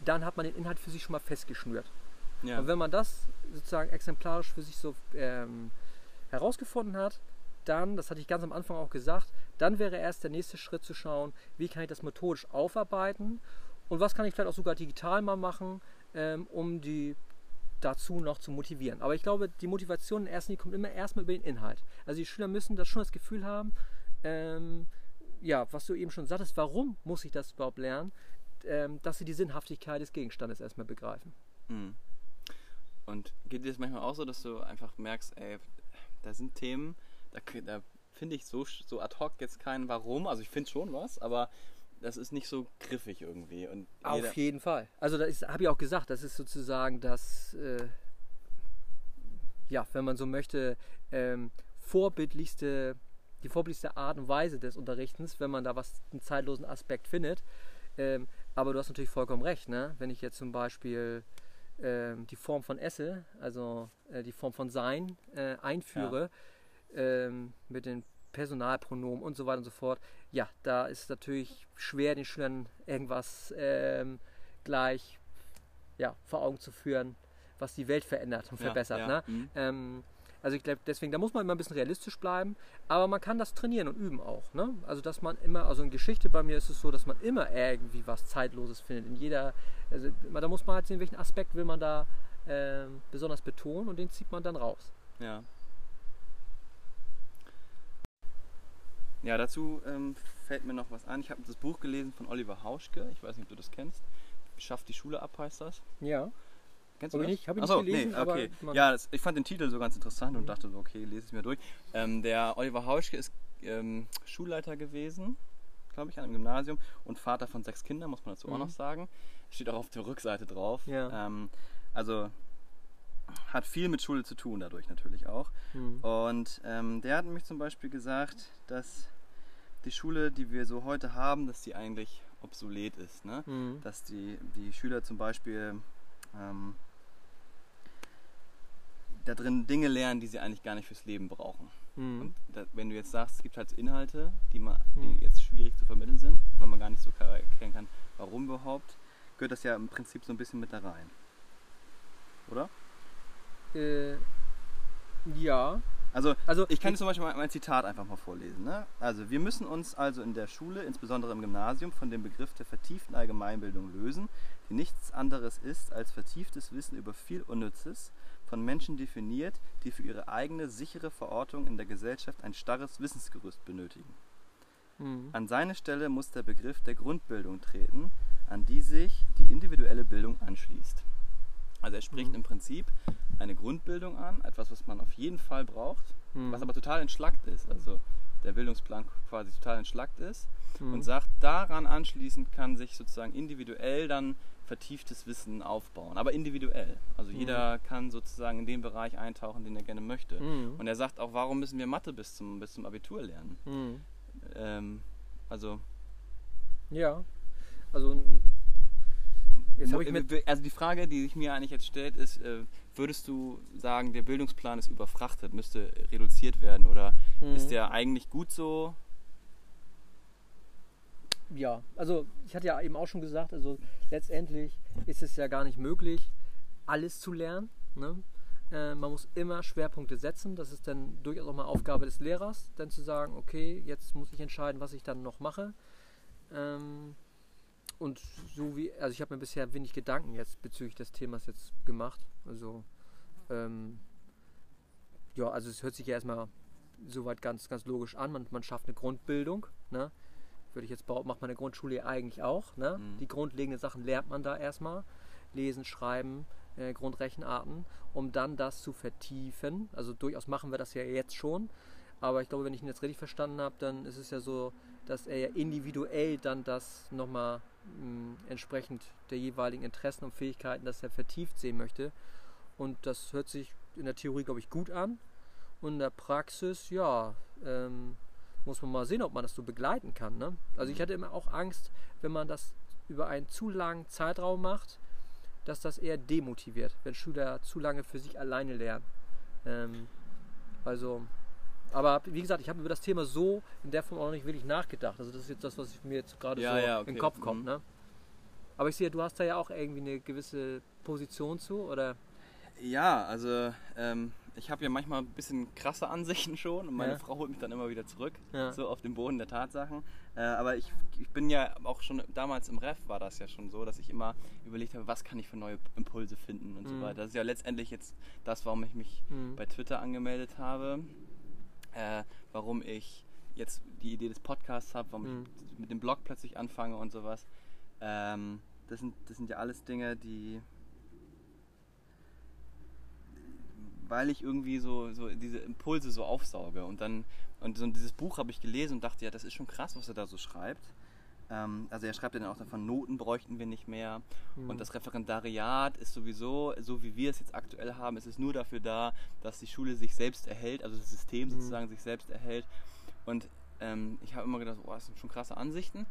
dann hat man den Inhalt für sich schon mal festgeschnürt. Ja. Und wenn man das sozusagen exemplarisch für sich so ähm, herausgefunden hat, dann, das hatte ich ganz am Anfang auch gesagt, dann wäre erst der nächste Schritt zu schauen, wie kann ich das methodisch aufarbeiten und was kann ich vielleicht auch sogar digital mal machen, ähm, um die dazu noch zu motivieren. Aber ich glaube, die Motivation in erster Linie kommt immer erstmal über den Inhalt. Also die Schüler müssen das schon das Gefühl haben, ähm, ja, was du eben schon sagtest, warum muss ich das überhaupt lernen, ähm, dass sie die Sinnhaftigkeit des Gegenstandes erstmal begreifen. Mhm. Und geht dir das manchmal auch so, dass du einfach merkst, ey, da sind Themen, da, da finde ich so, so ad hoc jetzt keinen Warum. Also ich finde schon was, aber das ist nicht so griffig irgendwie. Und Auf jeden Fall. Also das habe ich auch gesagt, das ist sozusagen das, äh, ja, wenn man so möchte, ähm, vorbildlichste, die vorbildlichste Art und Weise des Unterrichtens, wenn man da was, einen zeitlosen Aspekt findet. Ähm, aber du hast natürlich vollkommen recht, ne? Wenn ich jetzt zum Beispiel ähm, die Form von Esse, also äh, die Form von Sein äh, einführe, ja ähm, mit den Personalpronomen und so weiter und so fort. Ja, da ist es natürlich schwer, den Schülern irgendwas ähm, gleich ja, vor Augen zu führen, was die Welt verändert und Ja, verbessert. ja, Ne? mhm. Also ich glaube, deswegen, da muss man immer ein bisschen realistisch bleiben, aber man kann das trainieren und üben auch. Ne? Also dass man immer, also in Geschichte bei mir ist es so, dass man immer irgendwie was Zeitloses findet. In jeder, also da muss man halt sehen, welchen Aspekt will man da ähm, besonders betonen und den zieht man dann raus. Ja. Ja, dazu ähm, fällt mir noch was ein. Ich habe das Buch gelesen von Oliver Hauschke. Ich weiß nicht, ob du das kennst. Schafft die Schule ab, heißt das. Ja. Kennst du ich das? nicht- hab ich Ach so, nicht gelesen, nee, aber okay. man- Ja, das, ich fand den Titel so ganz interessant Mhm. und dachte so, okay, lese es mir durch. Ähm, der Oliver Hauschke ist ähm, Schulleiter gewesen, glaube ich, an einem Gymnasium und Vater von sechs Kindern, muss man dazu auch Mhm. noch sagen. Steht auch auf der Rückseite drauf. Ja. Ähm, also hat viel mit Schule zu tun, dadurch natürlich auch. Hm. Und ähm, der hat nämlich zum Beispiel gesagt, dass die Schule, die wir so heute haben, dass die eigentlich obsolet ist. Ne? Hm. Dass die, die Schüler zum Beispiel ähm, da drin Dinge lernen, die sie eigentlich gar nicht fürs Leben brauchen. Hm. Und da, wenn du jetzt sagst, es gibt halt Inhalte, die, man, Hm. die jetzt schwierig zu vermitteln sind, weil man gar nicht so klar erklären kann, warum überhaupt, gehört das ja im Prinzip so ein bisschen mit da rein. Oder? Äh, ja. Also Also Ich kann dir zum Beispiel mal ein Zitat einfach mal vorlesen. Ne? Also, wir müssen uns also in der Schule, insbesondere im Gymnasium, von dem Begriff der vertieften Allgemeinbildung lösen, die nichts anderes ist als vertieftes Wissen über viel Unnützes, von Menschen definiert, die für ihre eigene sichere Verortung in der Gesellschaft ein starres Wissensgerüst benötigen. Hm. An seine Stelle muss der Begriff der Grundbildung treten, an die sich die individuelle Bildung anschließt. Also er spricht Mhm. im Prinzip eine Grundbildung an, etwas, was man auf jeden Fall braucht, Hm. was aber total entschlackt ist. Also der Bildungsplan quasi total entschlackt ist Hm. und sagt, daran anschließend kann sich sozusagen individuell dann vertieftes Wissen aufbauen. Aber individuell. Also Mhm. jeder kann sozusagen in den Bereich eintauchen, den er gerne möchte. Hm. Und er sagt auch, warum müssen wir Mathe bis zum, bis zum Abitur lernen? Hm. Ähm, also Ja. Also jetzt habe ich mit äh, Also die Frage, die sich mir eigentlich jetzt stellt, ist, äh, würdest du sagen, der Bildungsplan ist überfrachtet, müsste reduziert werden oder Hm. ist der eigentlich gut so? Ja, also ich hatte ja eben auch schon gesagt, also letztendlich ist es ja gar nicht möglich, alles zu lernen. Ne? Äh, man muss immer Schwerpunkte setzen. Das ist dann durchaus auch mal Aufgabe des Lehrers, dann zu sagen, okay, jetzt muss ich entscheiden, was ich dann noch mache. Ähm, und so wie, also ich habe mir bisher wenig Gedanken jetzt bezüglich des Themas jetzt gemacht. Also ähm, ja, also es hört sich ja erstmal soweit ganz, ganz logisch an. Man, man schafft eine Grundbildung. Ne? Würde ich jetzt behaupten, macht man in der Grundschule eigentlich auch. Ne? Mhm. Die grundlegenden Sachen lernt man da erstmal. Lesen, Schreiben, äh, Grundrechenarten, um dann das zu vertiefen. Also durchaus machen wir das ja jetzt schon. Aber ich glaube, wenn ich ihn jetzt richtig verstanden habe, dann ist es ja so, dass er ja individuell dann das nochmal mh, entsprechend der jeweiligen Interessen und Fähigkeiten, dass er vertieft sehen möchte. Und das hört sich in der Theorie, glaube ich, gut an. Und in der Praxis, ja, ähm, muss man mal sehen, ob man das so begleiten kann. Ne? Also ich hatte immer auch Angst, wenn man das über einen zu langen Zeitraum macht, dass das eher demotiviert, wenn Schüler zu lange für sich alleine lernen. Ähm, also, aber wie gesagt, ich habe über das Thema so in der Form auch noch nicht wirklich nachgedacht. Also das ist jetzt das, was mir jetzt gerade Ja, so ja, in okay. den Kopf kommt. Mhm. Ne? Aber ich sehe, du hast da ja auch irgendwie eine gewisse Position zu, oder? Ja, also ähm, ich habe ja manchmal ein bisschen krasse Ansichten schon und meine Ja. Frau holt mich dann immer wieder zurück, Ja. so auf den Boden der Tatsachen. Äh, aber ich, ich bin ja auch schon damals im Ref war das ja schon so, dass ich immer überlegt habe, was kann ich für neue Impulse finden und so Mhm. weiter. Das ist ja letztendlich jetzt das, warum ich mich Mhm. bei Twitter angemeldet habe, äh, warum ich jetzt die Idee des Podcasts habe, warum Mhm. ich mit dem Blog plötzlich anfange und sowas. Ähm, das, sind, das sind ja alles Dinge, die weil ich irgendwie so, so diese Impulse so aufsauge und dann und so dieses Buch habe ich gelesen und dachte, ja, das ist schon krass, was er da so schreibt. Ähm, also er schreibt ja dann auch davon, Noten bräuchten wir nicht mehr Mhm. und das Referendariat ist sowieso, so wie wir es jetzt aktuell haben, ist es nur dafür da, dass die Schule sich selbst erhält, also das System Mhm. sozusagen sich selbst erhält. Und ähm, ich habe immer gedacht, oh, das sind schon krasse Ansichten.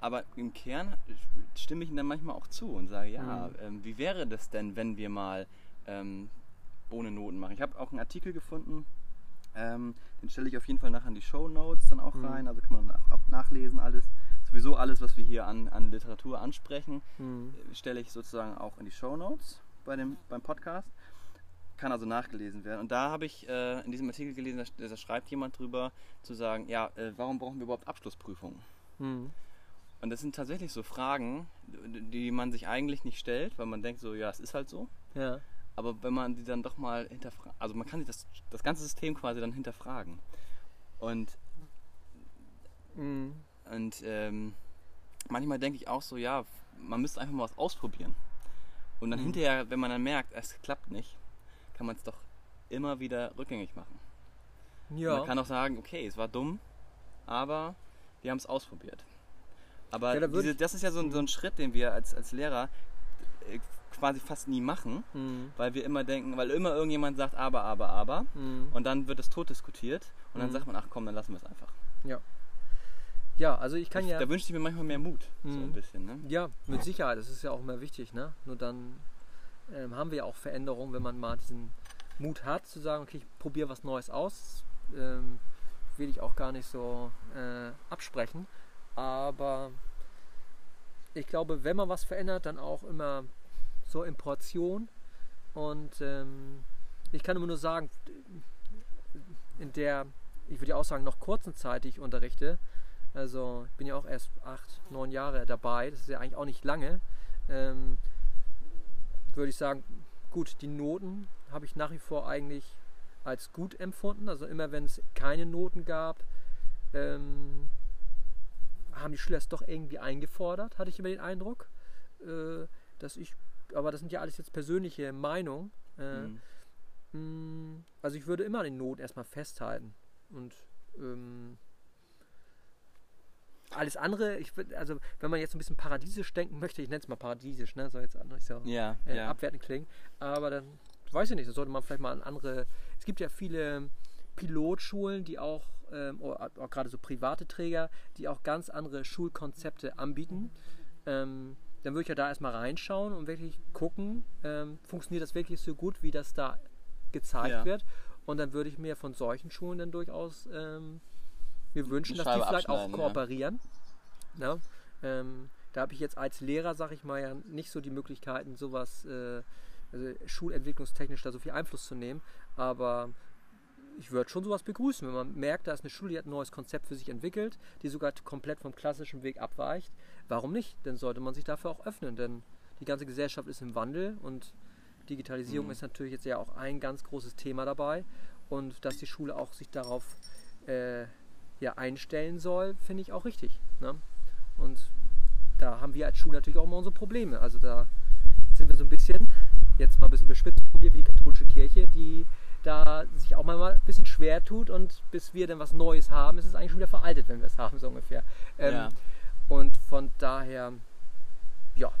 Aber im Kern stimme ich ihm dann manchmal auch zu und sage, ja, Mhm. ähm, wie wäre das denn, wenn wir mal ähm, ohne Noten machen? Ich habe auch einen Artikel gefunden Ähm, den stelle ich auf jeden Fall nachher in die Show Notes dann auch Mhm. rein, also kann man auch nachlesen alles. Sowieso alles, was wir hier an, an Literatur ansprechen, Mhm. äh, stelle ich sozusagen auch in die Show Notes bei dem, beim Podcast. Kann also nachgelesen werden. Und da habe ich äh, in diesem Artikel gelesen, da, da schreibt jemand drüber, zu sagen, ja, äh, warum brauchen wir überhaupt Abschlussprüfungen? Mhm. Und das sind tatsächlich so Fragen, die man sich eigentlich nicht stellt, weil man denkt so, ja, es ist halt so. Ja. Aber wenn man die dann doch mal hinterfragt, also man kann sich das, das ganze System quasi dann hinterfragen. Und, Mhm. und ähm, manchmal denke ich auch so, ja, man müsste einfach mal was ausprobieren. Und dann Mhm. hinterher, wenn man dann merkt, es klappt nicht, kann man es doch immer wieder rückgängig machen. Ja. Man kann auch sagen, okay, es war dumm, aber wir haben es ausprobiert. Aber Ja, da diese, das ist ja so, ein- so ein Schritt, den wir als, als Lehrer äh, quasi fast nie machen, Mhm. weil wir immer denken, weil immer irgendjemand sagt, aber, aber, aber. Mhm. Und dann wird es tot diskutiert und dann Mhm. sagt man, ach komm, dann lassen wir es einfach. Ja, also ich kann Ich, ja. Da wünsche ich mir manchmal mehr Mut, so ein bisschen. Ne? Ja, mit Sicherheit, das ist ja auch immer wichtig, ne? Nur dann ähm, haben wir ja auch Veränderungen, wenn man mal diesen Mut hat, zu sagen, okay, ich probiere was Neues aus. Ähm, will ich auch gar nicht so äh, absprechen. Aber ich glaube, wenn man was verändert, dann auch immer so in Portion. Und ähm, ich kann immer nur sagen, in der, ich würde auch sagen, noch kurzen Zeit, die ich unterrichte, also ich bin ja auch erst acht, neun Jahre dabei, das ist ja eigentlich auch nicht lange. Ähm, würde ich sagen, gut, die Noten habe ich nach wie vor eigentlich als gut empfunden. Also immer wenn es keine Noten gab, ähm, haben die Schüler es doch irgendwie eingefordert, hatte ich immer den Eindruck. Äh, dass ich, aber das sind ja alles jetzt persönliche Meinungen. Äh, Mhm. Mm, Also ich würde immer an den Noten erstmal festhalten. Und ähm, alles andere, ich also wenn man jetzt ein bisschen paradiesisch denken möchte, ich nenne es mal paradiesisch, ne? Soll jetzt nicht so Ja, äh, ja. abwertend klingen. Aber dann, weiß ich nicht, da sollte man vielleicht mal an andere. Es gibt ja viele Pilotschulen, die auch, ähm, oder auch gerade so private Träger, die auch ganz andere Schulkonzepte anbieten. Ähm, dann würde ich ja da erstmal reinschauen und wirklich gucken, ähm, funktioniert das wirklich so gut, wie das da gezeigt Ja. wird. Und dann würde ich mir von solchen Schulen dann durchaus ähm, mir wünschen, dass die vielleicht auch abschneiden, ja. kooperieren. Ja. Ähm, da habe ich jetzt als Lehrer, sag ich mal, ja nicht so die Möglichkeiten, sowas, äh, also schulentwicklungstechnisch da so viel Einfluss zu nehmen. Aber ich würde schon sowas begrüßen, wenn man merkt, da ist eine Schule, die hat ein neues Konzept für sich entwickelt, die sogar komplett vom klassischen Weg abweicht. Warum nicht? Dann sollte man sich dafür auch öffnen, denn die ganze Gesellschaft ist im Wandel und Digitalisierung Mhm. ist natürlich jetzt ja auch ein ganz großes Thema dabei. Und dass die Schule auch sich darauf äh, ja, einstellen soll, finde ich auch richtig. Ne? Und da haben wir als Schule natürlich auch immer unsere Probleme. Also da sind wir so ein bisschen, jetzt mal ein bisschen bespitzt, wie die katholische Kirche, die da sich auch mal ein bisschen schwer tut und bis wir dann was Neues haben, ist es eigentlich schon wieder veraltet, wenn wir es haben, so ungefähr. Ähm, ja. Und von daher, ja,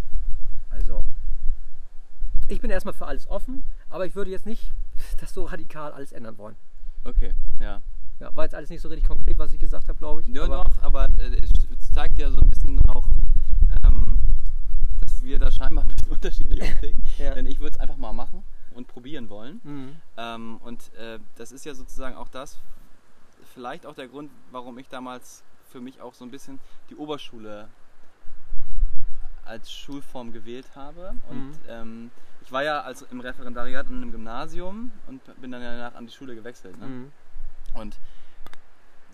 also ich bin erstmal für alles offen, aber ich würde jetzt nicht das so radikal alles ändern wollen. Okay, ja. Ja, war jetzt alles nicht so richtig konkret, was ich gesagt habe, glaube ich. Ja, aber, doch, aber äh, es zeigt ja so ein bisschen auch, ähm, dass wir da scheinbar ein bisschen unterschiedlich auftreten. Ja. Denn ich würde es einfach mal machen und probieren wollen. Mhm. Ähm, und äh, das ist ja sozusagen auch das, vielleicht auch der Grund, warum ich damals für mich auch so ein bisschen die Oberschule als Schulform gewählt habe. Und Mhm. ähm, ich war ja also im Referendariat in einem Gymnasium und bin dann danach an die Schule gewechselt. Ne? Mhm. Und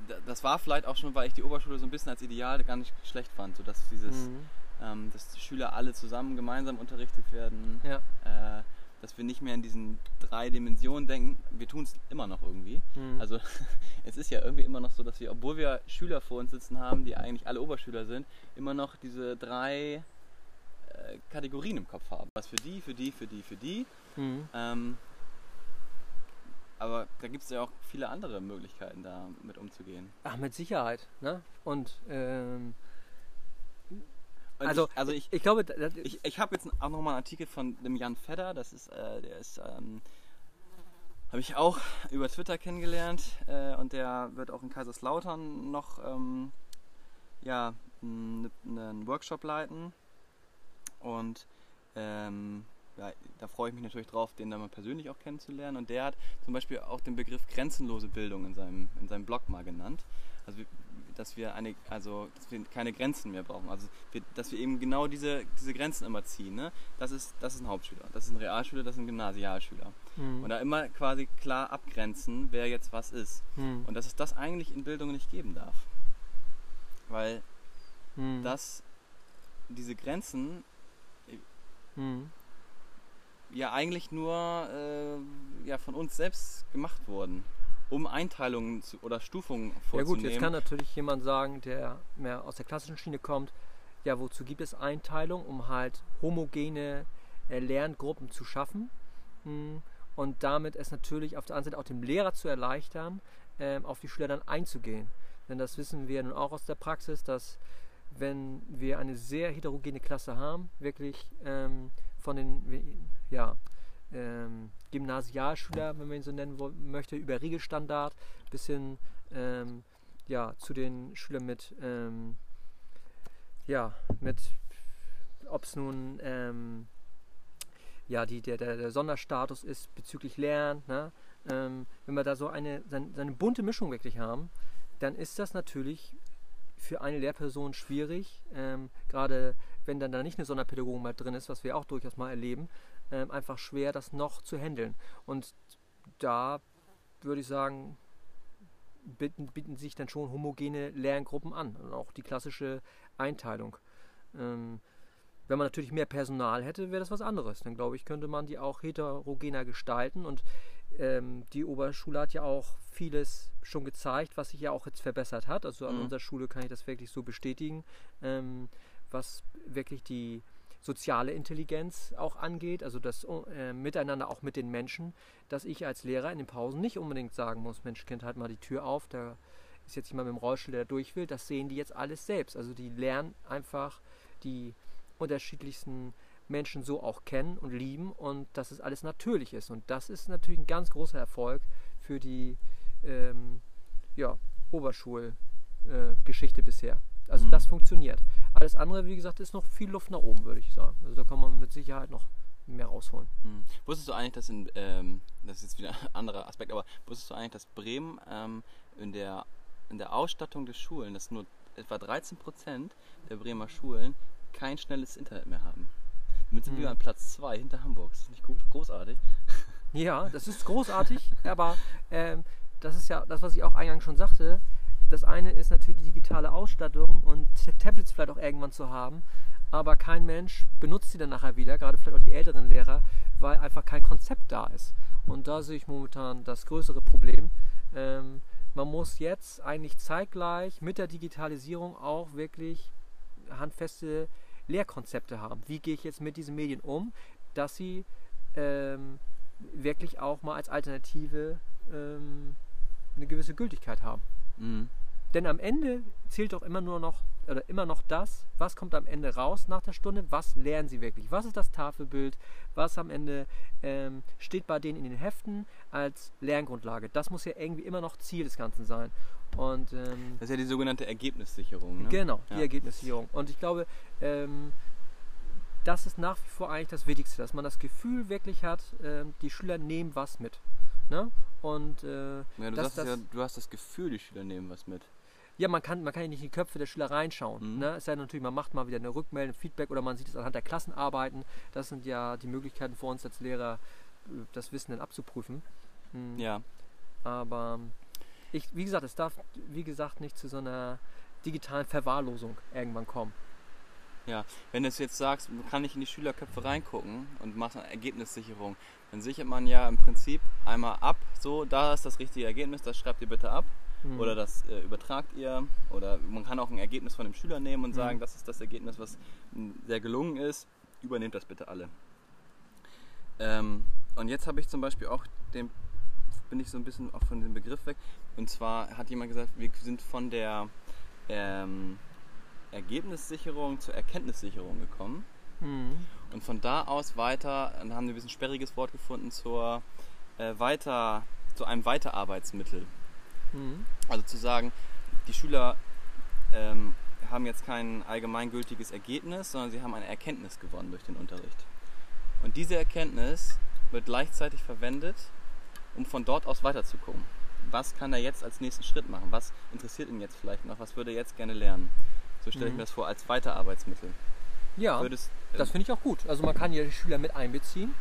da- das war vielleicht auch schon, weil ich die Oberschule so ein bisschen als Ideal gar nicht schlecht fand, sodass dieses, Mhm. ähm, dass die Schüler alle zusammen gemeinsam unterrichtet werden, Ja. äh, dass wir nicht mehr in diesen drei Dimensionen denken. Wir tun es immer noch irgendwie. Mhm. Also es ist ja irgendwie immer noch so, dass wir, obwohl wir Schüler vor uns sitzen haben, die eigentlich alle Oberschüler sind, immer noch diese drei äh, Kategorien im Kopf haben. Was für die, für die, für die, für die. Mhm. Ähm, aber da gibt es ja auch viele andere Möglichkeiten, da mit umzugehen. Ach, mit Sicherheit. Ne? Und ähm, Und also, ich, also ich, ich glaube, da- da- ich, ich habe jetzt auch nochmal einen Artikel von dem Jan Fedder, das ist, äh, der ist, ähm, habe ich auch über Twitter kennengelernt äh, und der wird auch in Kaiserslautern noch ähm, ja, n- einen Workshop leiten und ähm, ja, da freue ich mich natürlich drauf, den dann mal persönlich auch kennenzulernen. Und der hat zum Beispiel auch den Begriff grenzenlose Bildung in seinem, in seinem Blog mal genannt. Also dass wir eine, also dass wir keine Grenzen mehr brauchen. Also wir, dass wir eben genau diese, diese Grenzen immer ziehen. Ne? Das ist, das ist ein Hauptschüler, das ist ein Realschüler, das ist ein Gymnasialschüler. Mhm. Und da immer quasi klar abgrenzen, wer jetzt was ist. Mhm. Und dass es das eigentlich in Bildung nicht geben darf. Weil mhm. das, diese Grenzen mhm. ja eigentlich nur äh, ja, von uns selbst gemacht wurden um Einteilungen zu, oder Stufungen vorzunehmen. Ja gut, jetzt kann natürlich jemand sagen, der mehr aus der klassischen Schiene kommt, ja, wozu gibt es Einteilung, um halt homogene äh, Lerngruppen zu schaffen hm, und damit es natürlich auf der anderen Seite auch dem Lehrer zu erleichtern, äh, auf die Schüler dann einzugehen. Denn das wissen wir nun auch aus der Praxis, dass wenn wir eine sehr heterogene Klasse haben, wirklich ähm, von den ja, ähm, Gymnasialschüler, wenn man ihn so nennen möchte, über Regelstandard bis hin ähm, ja, zu den Schülern mit, ähm, ja, mit ob es nun ähm, ja, die, der, der, der, Sonderstatus ist bezüglich Lernen, ne? Ähm, wenn wir da so eine, seine, seine bunte Mischung wirklich haben, dann ist das natürlich für eine Lehrperson schwierig, ähm, gerade wenn dann da nicht eine Sonderpädagogin mal drin ist, was wir auch durchaus mal erleben, ähm, einfach schwer, das noch zu handeln. Und da würde ich sagen, bieten, bieten sich dann schon homogene Lerngruppen an und auch die klassische Einteilung. Ähm, wenn man natürlich mehr Personal hätte, wäre das was anderes. Dann glaube ich, könnte man die auch heterogener gestalten und ähm, die Oberschule hat ja auch vieles schon gezeigt, was sich ja auch jetzt verbessert hat. Also an mhm. unserer Schule kann ich das wirklich so bestätigen, ähm, was wirklich die soziale Intelligenz auch angeht, also das äh, Miteinander auch mit den Menschen, dass ich als Lehrer in den Pausen nicht unbedingt sagen muss, Mensch, Kind, halt mal die Tür auf, da ist jetzt jemand mit dem Rollstuhl, der durch will, das sehen die jetzt alles selbst. Also die lernen einfach die unterschiedlichsten Menschen so auch kennen und lieben und dass es alles natürlich ist. Und das ist natürlich ein ganz großer Erfolg für die ähm, ja, Oberschulgeschichte äh, bisher. Also mhm. das funktioniert. Alles andere, wie gesagt, ist noch viel Luft nach oben, würde ich sagen. Also da kann man mit Sicherheit noch mehr rausholen. Mhm. Wusstest du eigentlich, dass in, ähm, das ist jetzt wieder ein anderer Aspekt, aber wusstest du eigentlich, dass Bremen ähm, in, der, in der Ausstattung der Schulen, dass nur etwa 13 Prozent der Bremer Schulen kein schnelles Internet mehr haben? Damit sind mhm. wir an Platz 2 hinter Hamburg. Ist das nicht gut? Großartig. Ja, das ist großartig, aber ähm, das ist ja das, was ich auch eingangs schon sagte. Das eine ist natürlich die digitale Ausstattung und Tablets vielleicht auch irgendwann zu haben, aber kein Mensch benutzt sie dann nachher wieder, gerade vielleicht auch die älteren Lehrer, weil einfach kein Konzept da ist. Und da sehe ich momentan das größere Problem. Ähm, man muss jetzt eigentlich zeitgleich mit der Digitalisierung auch wirklich handfeste Lehrkonzepte haben. Wie gehe ich jetzt mit diesen Medien um, dass sie ähm, wirklich auch mal als Alternative ähm, eine gewisse Gültigkeit haben. Mhm. Denn am Ende zählt doch immer nur noch oder immer noch das, was kommt am Ende raus nach der Stunde, was lernen sie wirklich, was ist das Tafelbild, was am Ende ähm, steht bei denen in den Heften als Lerngrundlage. Das muss ja irgendwie immer noch Ziel des Ganzen sein. Und, ähm, das ist ja die sogenannte Ergebnissicherung. Ne? Genau, die ja. Ergebnissicherung. Und ich glaube, ähm, das ist nach wie vor eigentlich das Wichtigste, dass man das Gefühl wirklich hat, ähm, die Schüler nehmen was mit. Ne? Und, äh, ja, du, das, das, ja, du hast das Gefühl, die Schüler nehmen was mit. Ja, man kann, man kann ja nicht in die Köpfe der Schüler reinschauen. Mhm. Ne? Es sei natürlich, man macht mal wieder eine Rückmeldung, Feedback oder man sieht es anhand der Klassenarbeiten. Das sind ja die Möglichkeiten für uns als Lehrer, äh, das Wissen dann abzuprüfen. Mhm. Ja. Aber ich, wie gesagt, es darf, wie gesagt, nicht zu so einer digitalen Verwahrlosung irgendwann kommen. Ja, wenn du jetzt sagst, du kannst nicht in die Schülerköpfe reingucken und machst eine Ergebnissicherung, dann sichert man ja im Prinzip einmal ab, so, da ist das richtige Ergebnis, das schreibt ihr bitte ab. Mhm. Oder das äh, übertragt ihr. Oder man kann auch ein Ergebnis von dem Schüler nehmen und hm. sagen, das ist das Ergebnis, was sehr gelungen ist. Übernehmt das bitte alle. Ähm, und jetzt habe ich zum Beispiel auch den, bin ich so ein bisschen auch von dem Begriff weg. Und zwar hat jemand gesagt, wir sind von der ähm, Ergebnissicherung zur Erkenntnissicherung gekommen. Mhm. Und von da aus weiter, dann haben wir ein bisschen sperriges Wort gefunden, zur, äh, weiter, zu einem Weiterarbeitsmittel. Mhm. Also zu sagen, die Schüler ähm, haben jetzt kein allgemeingültiges Ergebnis, sondern sie haben eine Erkenntnis gewonnen durch den Unterricht. Und diese Erkenntnis wird gleichzeitig verwendet, um von dort aus weiterzugucken. Was kann er jetzt als nächsten Schritt machen? Was interessiert ihn jetzt vielleicht noch? Was würde er jetzt gerne lernen? So stelle ich Mhm. mir das vor als Weiterarbeitsmittel. Ja, Würdest, das finde ich auch gut. Also man kann ja die Schüler mit einbeziehen,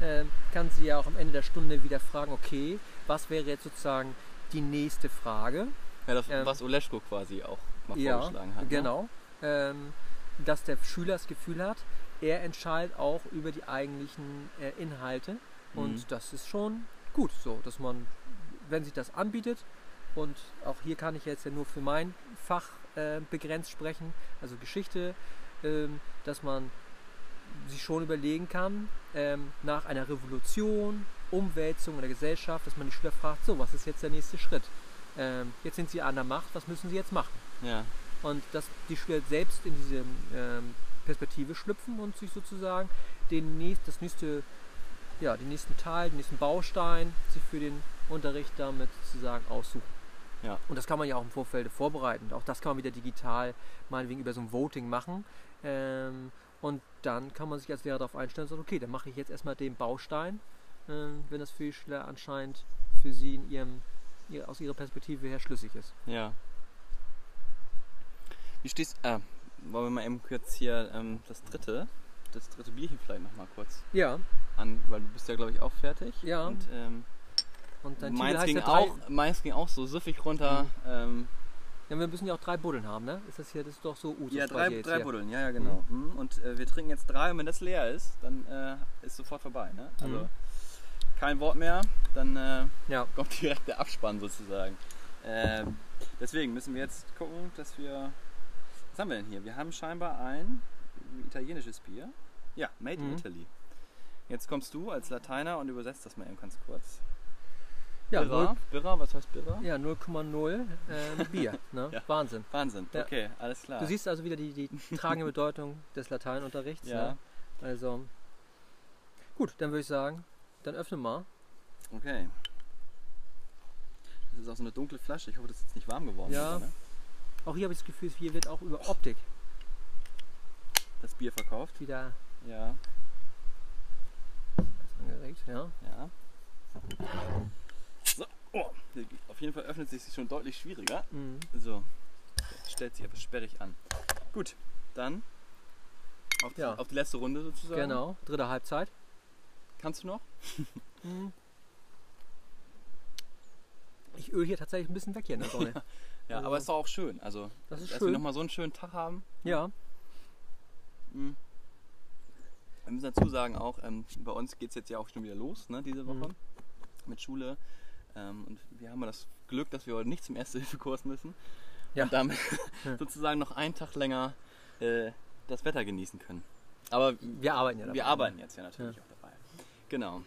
ähm, kann sie ja auch am Ende der Stunde wieder fragen, okay, was wäre jetzt sozusagen die nächste Frage? ja, das, ähm, was Oleschko quasi auch mal ja, vorgeschlagen hat. Ne? genau. Ähm, dass der Schüler das Gefühl hat, er entscheidet auch über die eigentlichen äh, Inhalte. Und Mhm. das ist schon gut so, dass man, wenn sich das anbietet, und auch hier kann ich jetzt ja nur für mein Fach äh, begrenzt sprechen, also Geschichte, ähm, dass man sich schon überlegen kann, ähm, nach einer Revolution, Umwälzung in der Gesellschaft, dass man die Schüler fragt, so, was ist jetzt der nächste Schritt? Ähm, jetzt sind sie an der Macht, was müssen sie jetzt machen? Ja, und dass die Schüler selbst in diese ähm, Perspektive schlüpfen und sich sozusagen den nächst, das nächste, ja, den nächsten Teil, den nächsten Baustein sich für den Unterricht damit sozusagen aussuchen. Ja. Und das kann man ja auch im Vorfeld vorbereiten. Auch das kann man wieder digital meinetwegen über so ein Voting machen. Ähm, und dann kann man sich als Lehrer darauf einstellen und sagen, okay, dann mache ich jetzt erstmal den Baustein, ähm, wenn das für die Schüler anscheinend für sie in ihrem, ihr, aus ihrer Perspektive her schlüssig ist. ja. Wie stehst äh, wollen wir mal eben kurz hier ähm, das dritte, das dritte Bierchen vielleicht nochmal kurz Ja, an, weil du bist ja glaube ich auch fertig. Ja. Und ähm, und dein Titel meins, heißt ging ja drei, auch, meins ging auch so süffig runter. Ähm, Ja, wir müssen ja auch drei Buddeln haben, ne? Ist das hier, das ist doch so Usus ja, drei, drei hier. Buddeln, ja, ja, genau. Mhm. Und äh, wir trinken jetzt drei und wenn das leer ist, dann äh, ist sofort vorbei. Ne? Also Mhm. kein Wort mehr, dann äh, Ja, kommt direkt der Abspann sozusagen. Ähm, deswegen müssen wir jetzt gucken, dass wir. Was haben wir denn hier? Wir haben scheinbar ein italienisches Bier. Ja, Made in Mhm. Italy. Jetzt kommst du als Lateiner und übersetzt das mal eben ganz kurz. Ja, Birra, null- Birra, was heißt Birra? ja 0,0 ähm, Bier. Ne? Ja. Wahnsinn. Wahnsinn, Ja. okay, alles klar. Du siehst also wieder die, die tragende Bedeutung des Lateinunterrichts. Ja, Ne? Also, gut, dann würde ich sagen, dann öffne mal. okay. Das ist auch so eine dunkle Flasche. Ich hoffe, das ist jetzt nicht warm geworden. Ja. oder, ne? Auch hier habe ich das Gefühl, hier wird auch über Optik Das Bier verkauft. wieder Ja, angeregt. Ja. ja. Oh, auf jeden Fall öffnet sich sie schon deutlich schwieriger. Mhm. So, stellt sich etwas sperrig an. Gut, dann auf, Ja. die, auf die letzte Runde sozusagen. Genau, dritte Halbzeit. Kannst du noch? Mhm. Ich öle hier tatsächlich ein bisschen weg hier in der Sonne. Ja, Also- aber ist doch auch schön. Also, Das ist dass schön. wir nochmal so einen schönen Tag haben. Ja, Mhm. Wir müssen dazu sagen auch, ähm, bei uns geht es jetzt ja auch schon wieder los, ne, diese Woche Mhm. mit Schule. Ähm, und wir haben ja das Glück, dass wir heute nicht zum Erste-Hilfe-Kurs müssen. Ja. Und damit Ja. sozusagen noch einen Tag länger äh, das Wetter genießen können. Aber wir arbeiten ja dabei. wir arbeiten jetzt ja natürlich auch dabei. Genau.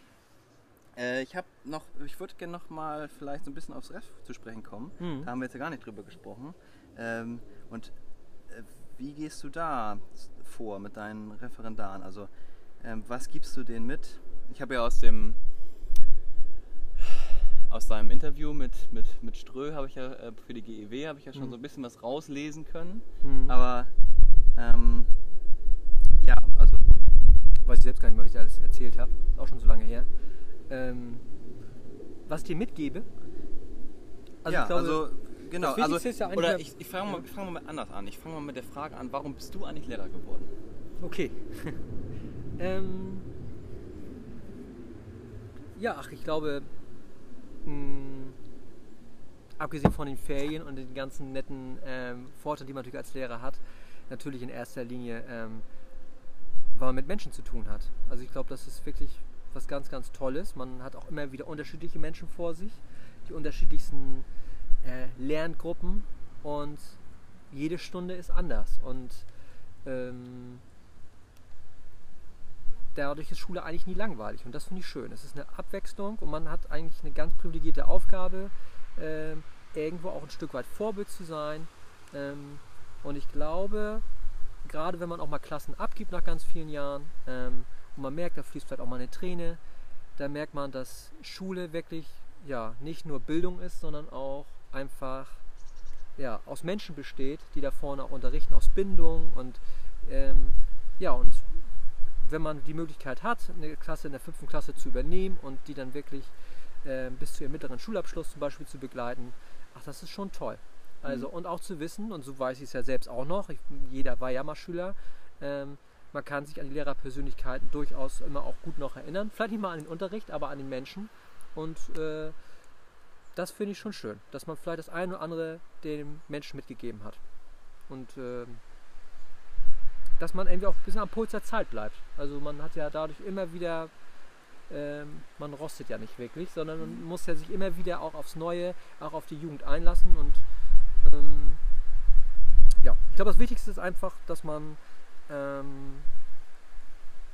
Äh, ich habe noch, ich würde gerne noch mal vielleicht so ein bisschen aufs Ref zu sprechen kommen. Mhm. Da haben wir jetzt ja gar nicht drüber gesprochen. Ähm, und äh, wie gehst du da vor mit deinen Referendaren? Also ähm, was gibst du denen mit? Ich habe ja aus dem aus deinem Interview mit, mit, mit Strö habe ich ja äh, für die GEW habe ich ja schon Mhm. so ein bisschen was rauslesen können. Mhm. Aber ähm, ja, also weiß ich selbst gar nicht mehr, was ich alles erzählt habe. Ist auch schon so lange her. Ähm, was ich dir mitgebe. Also ja, ich glaube, also genau. Also, ist ja oder der- ich, ich fange mal, ich fang mal anders an. Ich fange mal mit der Frage an, warum bist du eigentlich Lehrer geworden? okay. ähm, ja, ach, ich glaube, mh, abgesehen von den Ferien und den ganzen netten ähm, Vorteilen, die man natürlich als Lehrer hat, natürlich in erster Linie, ähm, weil man mit Menschen zu tun hat. Also ich glaube, das ist wirklich was ganz, ganz Tolles. Man hat auch immer wieder unterschiedliche Menschen vor sich, die unterschiedlichsten äh, Lerngruppen und jede Stunde ist anders. Und ähm, dadurch ist Schule eigentlich nie langweilig und das finde ich schön. Es ist eine Abwechslung und man hat eigentlich eine ganz privilegierte Aufgabe, ähm, irgendwo auch ein Stück weit Vorbild zu sein. Ähm, und ich glaube, gerade wenn man auch mal Klassen abgibt nach ganz vielen Jahren ähm, und man merkt, da fließt vielleicht auch mal eine Träne, da merkt man, dass Schule wirklich ja nicht nur Bildung ist, sondern auch einfach ja, aus Menschen besteht, die da vorne auch unterrichten, aus Bindung und ähm, ja und wenn man die Möglichkeit hat, eine Klasse in der fünften Klasse zu übernehmen und die dann wirklich äh, bis zu ihrem mittleren Schulabschluss zum Beispiel zu begleiten, ach, das ist schon toll. Also, mhm. und auch zu wissen, und so weiß ich es ja selbst auch noch, ich, jeder war ja mal Schüler, ähm, man kann sich an die Lehrerpersönlichkeiten durchaus immer auch gut noch erinnern. Vielleicht nicht mal an den Unterricht, aber an den Menschen. Und äh, das finde ich schon schön, dass man vielleicht das eine oder andere dem Menschen mitgegeben hat. Und äh, dass man irgendwie auch ein bisschen am Puls der Zeit bleibt. Also man hat ja dadurch immer wieder, ähm, man rostet ja nicht wirklich, sondern man muss ja sich immer wieder auch aufs Neue, auch auf die Jugend einlassen. Und ähm, ja, ich glaube, das Wichtigste ist einfach, dass man ähm,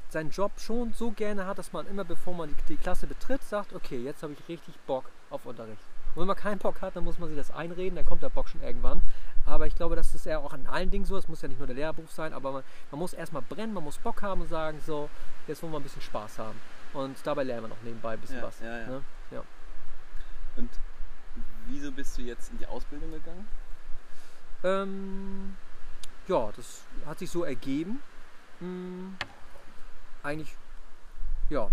seinen Job schon so gerne hat, dass man immer, bevor man die, die Klasse betritt, sagt, okay, jetzt habe ich richtig Bock auf Unterricht. Und wenn man keinen Bock hat, dann muss man sich das einreden, dann kommt der Bock schon irgendwann. Aber ich glaube, das ist ja auch an allen Dingen so. Es muss ja nicht nur der Lehrerberuf sein, aber man, man muss erstmal brennen, man muss Bock haben und sagen, so, jetzt wollen wir ein bisschen Spaß haben. Und dabei lernen wir noch nebenbei ein bisschen ja, was. Ja, ja. Ne? ja. Und wieso bist du jetzt in die Ausbildung gegangen? Ähm, ja, das hat sich so ergeben. Hm, eigentlich, ja,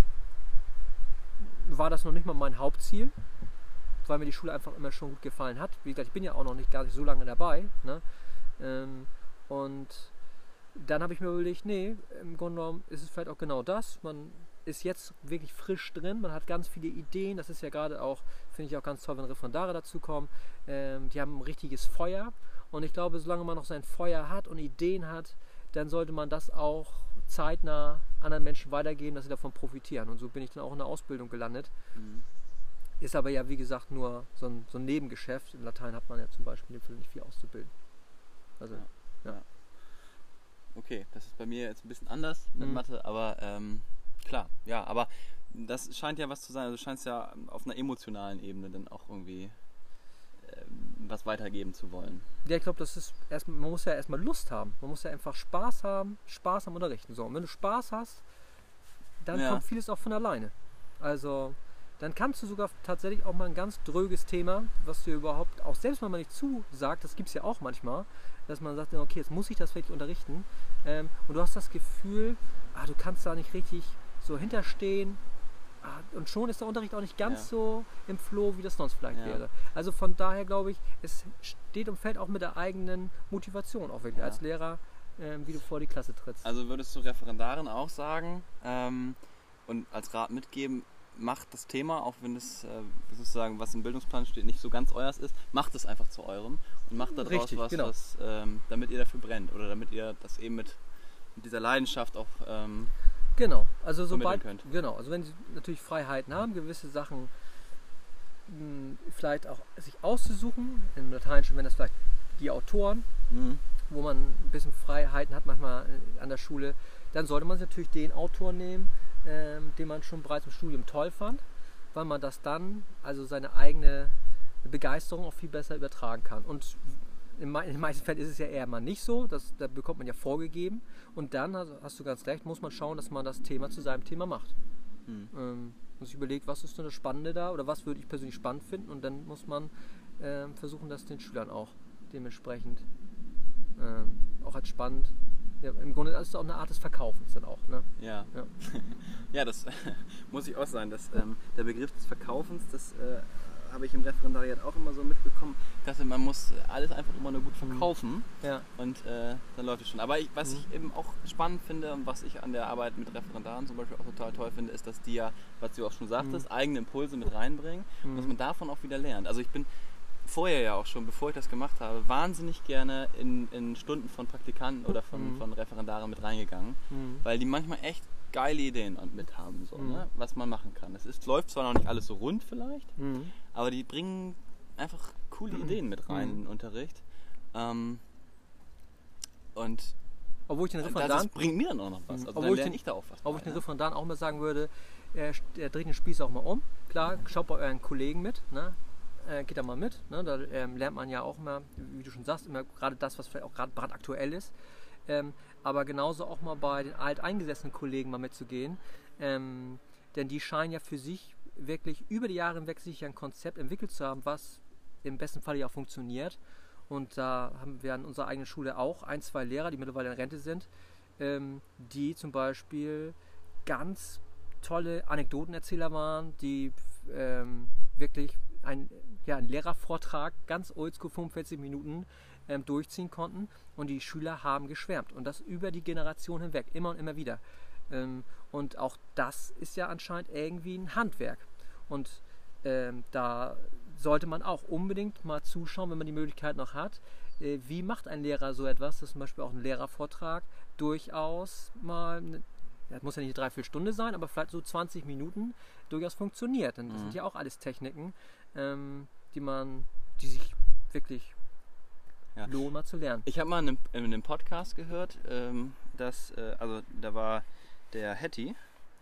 war das noch nicht mal mein Hauptziel weil mir die Schule einfach immer schon gut gefallen hat. Wie gesagt, ich bin ja auch noch nicht gar nicht so lange dabei. Ne? Ähm, und dann habe ich mir überlegt, nee, im Grunde genommen ist es vielleicht auch genau das. Man ist jetzt wirklich frisch drin, man hat ganz viele Ideen. Das ist ja gerade auch, finde ich auch ganz toll, wenn Referendare dazukommen. Ähm, die haben ein richtiges Feuer. Und ich glaube, solange man noch sein Feuer hat und Ideen hat, dann sollte man das auch zeitnah anderen Menschen weitergeben, dass sie davon profitieren. Und so bin ich dann auch in der Ausbildung gelandet. Mhm. Ist aber ja, wie gesagt, nur so ein, so ein Nebengeschäft. In Latein hat man ja zum Beispiel nicht viel auszubilden. Also, ja. ja. Okay, das ist bei mir jetzt ein bisschen anders mit mhm. Mathe, aber ähm, klar, ja, aber das scheint ja was zu sein. Also scheint es ja auf einer emotionalen Ebene dann auch irgendwie ähm, was weitergeben zu wollen. Ja, ich glaube, das ist erstmal, man muss ja erstmal Lust haben. Man muss ja einfach Spaß haben, Spaß am Unterrichten. So, und wenn du Spaß hast, dann ja. kommt vieles auch von alleine. Also, dann kannst du sogar tatsächlich auch mal ein ganz dröges Thema, was dir überhaupt auch selbst wenn man nicht zusagt, das gibt es ja auch manchmal, dass man sagt, okay, jetzt muss ich das wirklich unterrichten ähm, und du hast das Gefühl, ah, du kannst da nicht richtig so hinterstehen ah, und schon ist der Unterricht auch nicht ganz ja. so im Flow, wie das sonst vielleicht ja. wäre. Also von daher glaube ich, es steht und fällt auch mit der eigenen Motivation auch wirklich ja. als Lehrer, ähm, wie du vor die Klasse trittst. Also würdest du Referendaren auch sagen ähm, und als Rat mitgeben, macht das Thema, auch wenn es äh, sozusagen, was im Bildungsplan steht, nicht so ganz euers ist, macht es einfach zu eurem und macht daraus Richtig, was, genau. was ähm, damit ihr dafür brennt oder damit ihr das eben mit, mit dieser Leidenschaft auch ähm, genau. Also sobald könnt. genau, also wenn sie natürlich Freiheiten haben, gewisse Sachen mh, hm, vielleicht auch sich auszusuchen, im Lateinischen wenn das vielleicht die Autoren, mhm. wo man ein bisschen Freiheiten hat manchmal äh, an der Schule, dann sollte man natürlich den Autor nehmen, ähm, den man schon bereits im Studium toll fand, weil man das dann, also seine eigene Begeisterung auch viel besser übertragen kann. Und in, den meisten Fällen ist es ja eher mal nicht so, das, da bekommt man ja vorgegeben. Und dann, also hast du ganz recht, muss man schauen, dass man das Thema zu seinem Thema macht. Hm. Ähm, und sich überlegt, was ist denn das Spannende da oder was würde ich persönlich spannend finden. Und dann muss man ähm, versuchen, das den Schülern auch dementsprechend ähm, auch als spannend ja, im Grunde ist es auch eine Art des Verkaufens dann auch. Ne? Ja. Ja, ja das muss ich auch sagen. Dass, ähm, der Begriff des Verkaufens, das äh, habe ich im Referendariat auch immer so mitbekommen. Dachte, man muss alles einfach immer nur gut mhm. verkaufen ja. und äh, dann läuft es schon. Aber ich, was mhm. ich eben auch spannend finde und was ich an der Arbeit mit Referendaren zum Beispiel auch total toll finde, ist, dass die ja, was du auch schon sagtest, mhm. eigene Impulse mit reinbringen und dass mhm. man davon auch wieder lernt. Also ich bin vorher ja auch schon, bevor ich das gemacht habe, wahnsinnig gerne in, in Stunden von Praktikanten oder von, mhm. von Referendaren mit reingegangen, mhm. weil die manchmal echt geile Ideen mit haben, so, mhm. ne? was man machen kann. Es ist, läuft zwar noch nicht alles so rund vielleicht, mhm. aber die bringen einfach coole mhm. Ideen mit rein in den Unterricht. Ähm, und obwohl ich den Referendaren, das bringt mir dann auch noch was. Also obwohl dann ich, den, ich da auch was. Obwohl bei, ich den Referendaren auch mal sagen würde, er, er dreht den Spieß auch mal um. Klar, schaut bei euren Kollegen mit. Ne? Äh, geht da mal mit. Ne? Da ähm, lernt man ja auch immer, wie du schon sagst, immer gerade das, was vielleicht auch gerade brandaktuell ist. Ähm, aber genauso auch mal bei den alteingesessenen Kollegen mal mitzugehen. Ähm, denn die scheinen ja für sich wirklich über die Jahre hinweg sich ein Konzept entwickelt zu haben, was im besten Fall ja auch funktioniert. Und da haben wir an unserer eigenen Schule auch ein, zwei Lehrer, die mittlerweile in Rente sind, ähm, die zum Beispiel ganz tolle Anekdotenerzähler waren, die ähm, wirklich ein, ja, einen Lehrervortrag ganz oldschool 45 Minuten ähm, durchziehen konnten und die Schüler haben geschwärmt und das über die Generation hinweg, immer und immer wieder. Ähm, und auch das ist ja anscheinend irgendwie ein Handwerk und ähm, da sollte man auch unbedingt mal zuschauen, wenn man die Möglichkeit noch hat, äh, wie macht ein Lehrer so etwas, dass zum Beispiel auch ein Lehrervortrag durchaus mal, das muss ja nicht eine Dreiviertelstunde sein, aber vielleicht so 20 Minuten durchaus funktioniert. Denn das mhm. sind ja auch alles Techniken, ähm, die man, die sich wirklich ja. lohnen, mal zu lernen. Ich habe mal in einem, in einem, Podcast gehört, ähm, dass, äh, also da war der Hattie,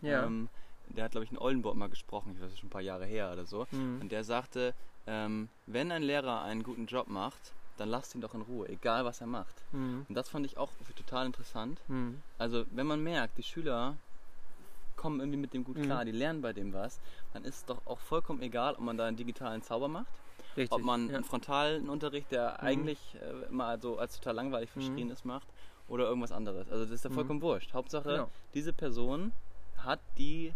ja. ähm, der hat, glaube ich, in Oldenburg mal gesprochen, ich weiß schon ein paar Jahre her oder so, mhm. und der sagte, ähm, wenn ein Lehrer einen guten Job macht, dann lasst ihn doch in Ruhe, egal was er macht. Mhm. Und das fand ich auch total interessant. Mhm. Also wenn man merkt, die Schüler kommen irgendwie mit dem gut klar, mhm. die lernen bei dem was, dann ist es doch auch vollkommen egal, ob man da einen digitalen Zauber macht, Richtig, ob man ja. einen frontalen Unterricht, der mhm. eigentlich äh, mal so als total langweilig mhm. verschrien ist, macht oder irgendwas anderes. Also das ist ja vollkommen wurscht. Hauptsache, genau. diese Person hat die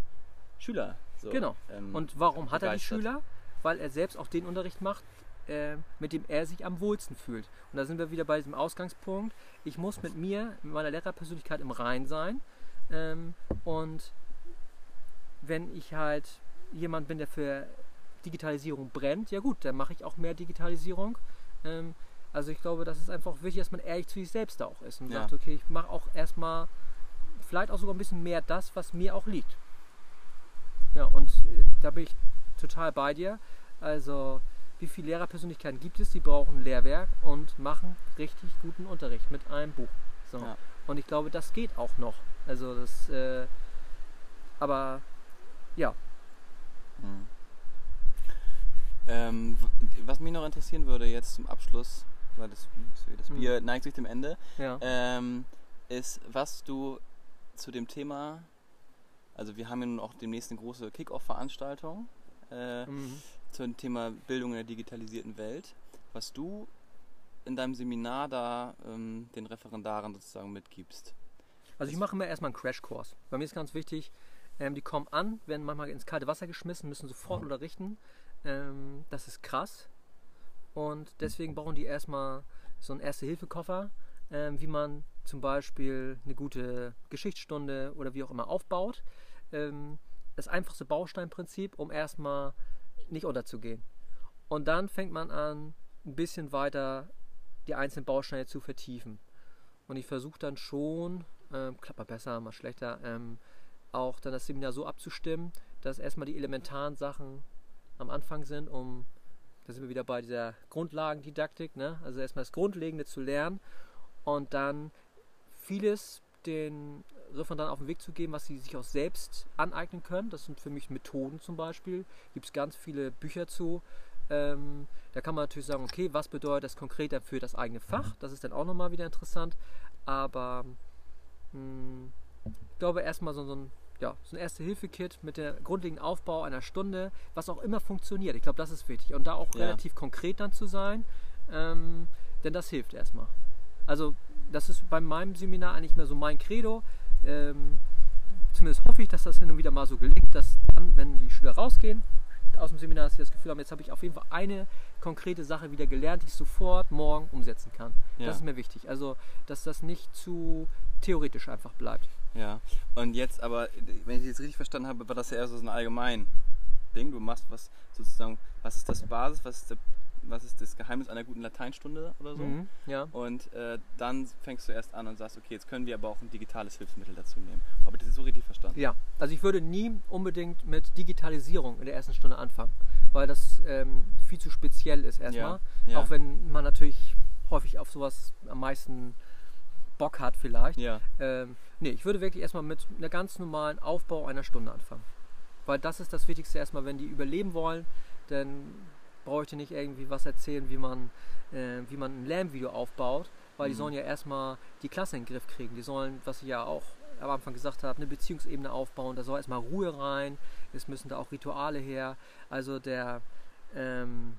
Schüler. So, genau. Ähm, Und warum hat er die Schüler? Weil er selbst auch den Unterricht macht, äh, mit dem er sich am wohlsten fühlt. Und da sind wir wieder bei diesem Ausgangspunkt. Ich muss mit mir, mit meiner Lehrerpersönlichkeit im Rein sein. Ähm, und wenn ich halt jemand bin, der für Digitalisierung brennt, ja gut, dann mache ich auch mehr Digitalisierung. Ähm, also ich glaube, das ist einfach wichtig, dass man ehrlich zu sich selbst da auch ist und ja. sagt, okay, ich mache auch erstmal vielleicht auch sogar ein bisschen mehr das, was mir auch liegt. Ja, und äh, da bin ich total bei dir. Also wie viele Lehrerpersönlichkeiten gibt es, die brauchen Lehrwerk und machen richtig guten Unterricht mit einem Buch. So. Ja. Und ich glaube, das geht auch noch. Also das, äh, aber ja. Mhm. Ähm, was mich noch interessieren würde jetzt zum Abschluss, weil das, das mhm. Bier mhm. neigt sich dem Ende, ja. ähm, ist, was du zu dem Thema, also wir haben ja nun auch demnächst eine große Kick-Off-Veranstaltung. Äh, mhm zum Thema Bildung in der digitalisierten Welt, was du in deinem Seminar da ähm, den Referendaren sozusagen mitgibst. Also ich mache mir erstmal einen Crashkurs. Bei mir ist ganz wichtig, ähm, die kommen an, werden manchmal ins kalte Wasser geschmissen, müssen sofort unterrichten. Ähm, das ist krass. Und deswegen brauchen die erstmal so einen Erste-Hilfe-Koffer, ähm, wie man zum Beispiel eine gute Geschichtsstunde oder wie auch immer aufbaut. Ähm, das einfachste Bausteinprinzip, um erstmal nicht unterzugehen. Und dann fängt man an, ein bisschen weiter die einzelnen Bausteine zu vertiefen. Und ich versuche dann schon, ähm, klappt mal besser, mal schlechter, ähm, auch dann das Seminar so abzustimmen, dass erstmal die elementaren Sachen am Anfang sind, um, da sind wir wieder bei dieser Grundlagendidaktik, ne? also erstmal das Grundlegende zu lernen und dann vieles den dann auf den Weg zu geben, was sie sich auch selbst aneignen können. Das sind für mich Methoden zum Beispiel. Gibt es ganz viele Bücher zu. Ähm, da kann man natürlich sagen, okay, was bedeutet das konkreter für das eigene Fach? Mhm. Das ist dann auch nochmal wieder interessant. Aber mh, hm, ich glaube erstmal so, so ein ja, so ein Erste-Hilfe-Kit mit dem grundlegenden Aufbau einer Stunde, was auch immer funktioniert. Ich glaube, das ist wichtig. Und da auch ja. relativ konkret dann zu sein, ähm, denn das hilft erstmal. Also das ist bei meinem Seminar eigentlich mehr so mein Credo. Ähm, zumindest hoffe ich, dass das hin und wieder mal so gelingt, dass dann, wenn die Schüler rausgehen aus dem Seminar, dass sie das Gefühl haben, jetzt habe ich auf jeden Fall eine konkrete Sache wieder gelernt, die ich sofort morgen umsetzen kann. Ja. Das ist mir wichtig. Also, dass das nicht zu theoretisch einfach bleibt. Ja, und jetzt aber, wenn ich jetzt richtig verstanden habe, war das ja eher so ein allgemein Ding. Du machst was sozusagen, was ist das Basis, was ist der was ist das Geheimnis einer guten Lateinstunde oder so. Mhm, ja. Und äh, dann fängst du erst an und sagst, okay, jetzt können wir aber auch ein digitales Hilfsmittel dazu nehmen. Habe ich das so richtig verstanden? Ja, also ich würde nie unbedingt mit Digitalisierung in der ersten Stunde anfangen, weil das ähm, viel zu speziell ist erstmal. Ja, ja. Auch wenn man natürlich häufig auf sowas am meisten Bock hat vielleicht. Ja. Ähm, nee, ich würde wirklich erstmal mit einer ganz normalen Aufbau einer Stunde anfangen. Weil das ist das Wichtigste erstmal, wenn die überleben wollen, denn brauche ich dir nicht irgendwie was erzählen, wie man, äh, wie man ein Lärmvideo aufbaut, weil mhm. die sollen ja erstmal die Klasse in den Griff kriegen. Die sollen, was ich ja auch am Anfang gesagt habe, eine Beziehungsebene aufbauen. Da soll erstmal Ruhe rein. Es müssen da auch Rituale her. Also der, ähm,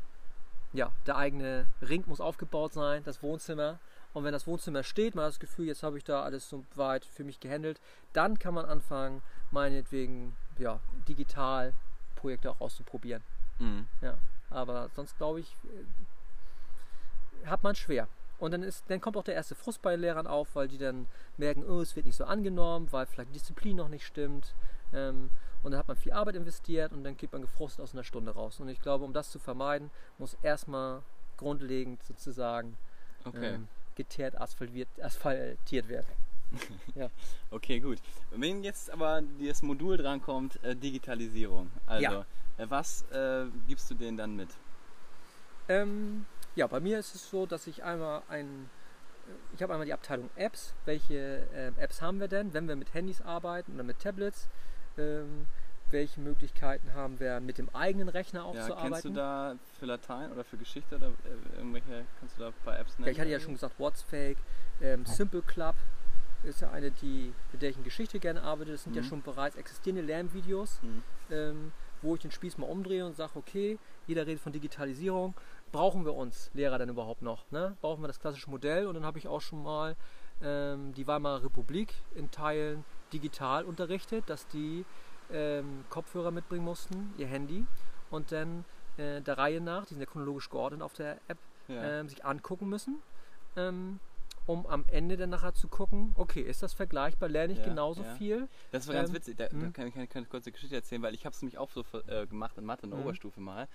ja, der eigene Ring muss aufgebaut sein, das Wohnzimmer. Und wenn das Wohnzimmer steht, man hat das Gefühl, jetzt habe ich da alles so weit für mich gehandelt, dann kann man anfangen, meinetwegen ja, digital Projekte auch auszuprobieren. Mhm. Ja, aber sonst glaube ich, äh, hat man schwer. Und dann, ist, dann kommt auch der erste Frust bei Lehrern auf, weil die dann merken, oh, es wird nicht so angenommen, weil vielleicht die Disziplin noch nicht stimmt. Ähm, und dann hat man viel Arbeit investiert und dann geht man gefrustet aus einer Stunde raus. Und ich glaube, um das zu vermeiden, muss erstmal grundlegend sozusagen Okay. ähm, geteert, asphaltiert, asphaltiert werden. Okay, gut. Wenn jetzt aber das Modul drankommt, äh, Digitalisierung. Also, Ja. äh, was äh, gibst du denen dann mit? Ähm, ja, bei mir ist es so, dass ich einmal ein, äh, ich habe einmal die Abteilung Apps. Welche ähm, Apps haben wir denn, wenn wir mit Handys arbeiten oder mit Tablets? Ähm, welche Möglichkeiten haben wir mit dem eigenen Rechner auch Ja, zu kennst du arbeiten? da für Latein oder für Geschichte oder äh, irgendwelche, kannst du da ein paar Apps nennen? Ja, ich hatte ja schon gesagt, What's Fake, ähm, Simple Club ist ja eine, die, mit der ich in Geschichte gerne arbeite. Das sind ja Mhm. schon bereits existierende Lernvideos, Mhm. ähm, wo ich den Spieß mal umdrehe und sage, okay, jeder redet von Digitalisierung. Brauchen wir uns Lehrer denn überhaupt noch? Ne? Brauchen wir das klassische Modell? Und dann habe ich auch schon mal ähm, die Weimarer Republik in Teilen digital unterrichtet, dass die ähm, Kopfhörer mitbringen mussten, ihr Handy und dann äh, der Reihe nach, die sind ja chronologisch geordnet auf der App, Ja. ähm, sich angucken müssen, ähm, um am Ende dann nachher zu gucken, okay, ist das vergleichbar, lerne ich Ja, genauso ja. viel? Das war ganz Ähm, witzig, da, da mhm. kann ich eine kurze Geschichte erzählen, weil ich habe es nämlich auch so äh, gemacht in Mathe in der Mhm. Oberstufe mal.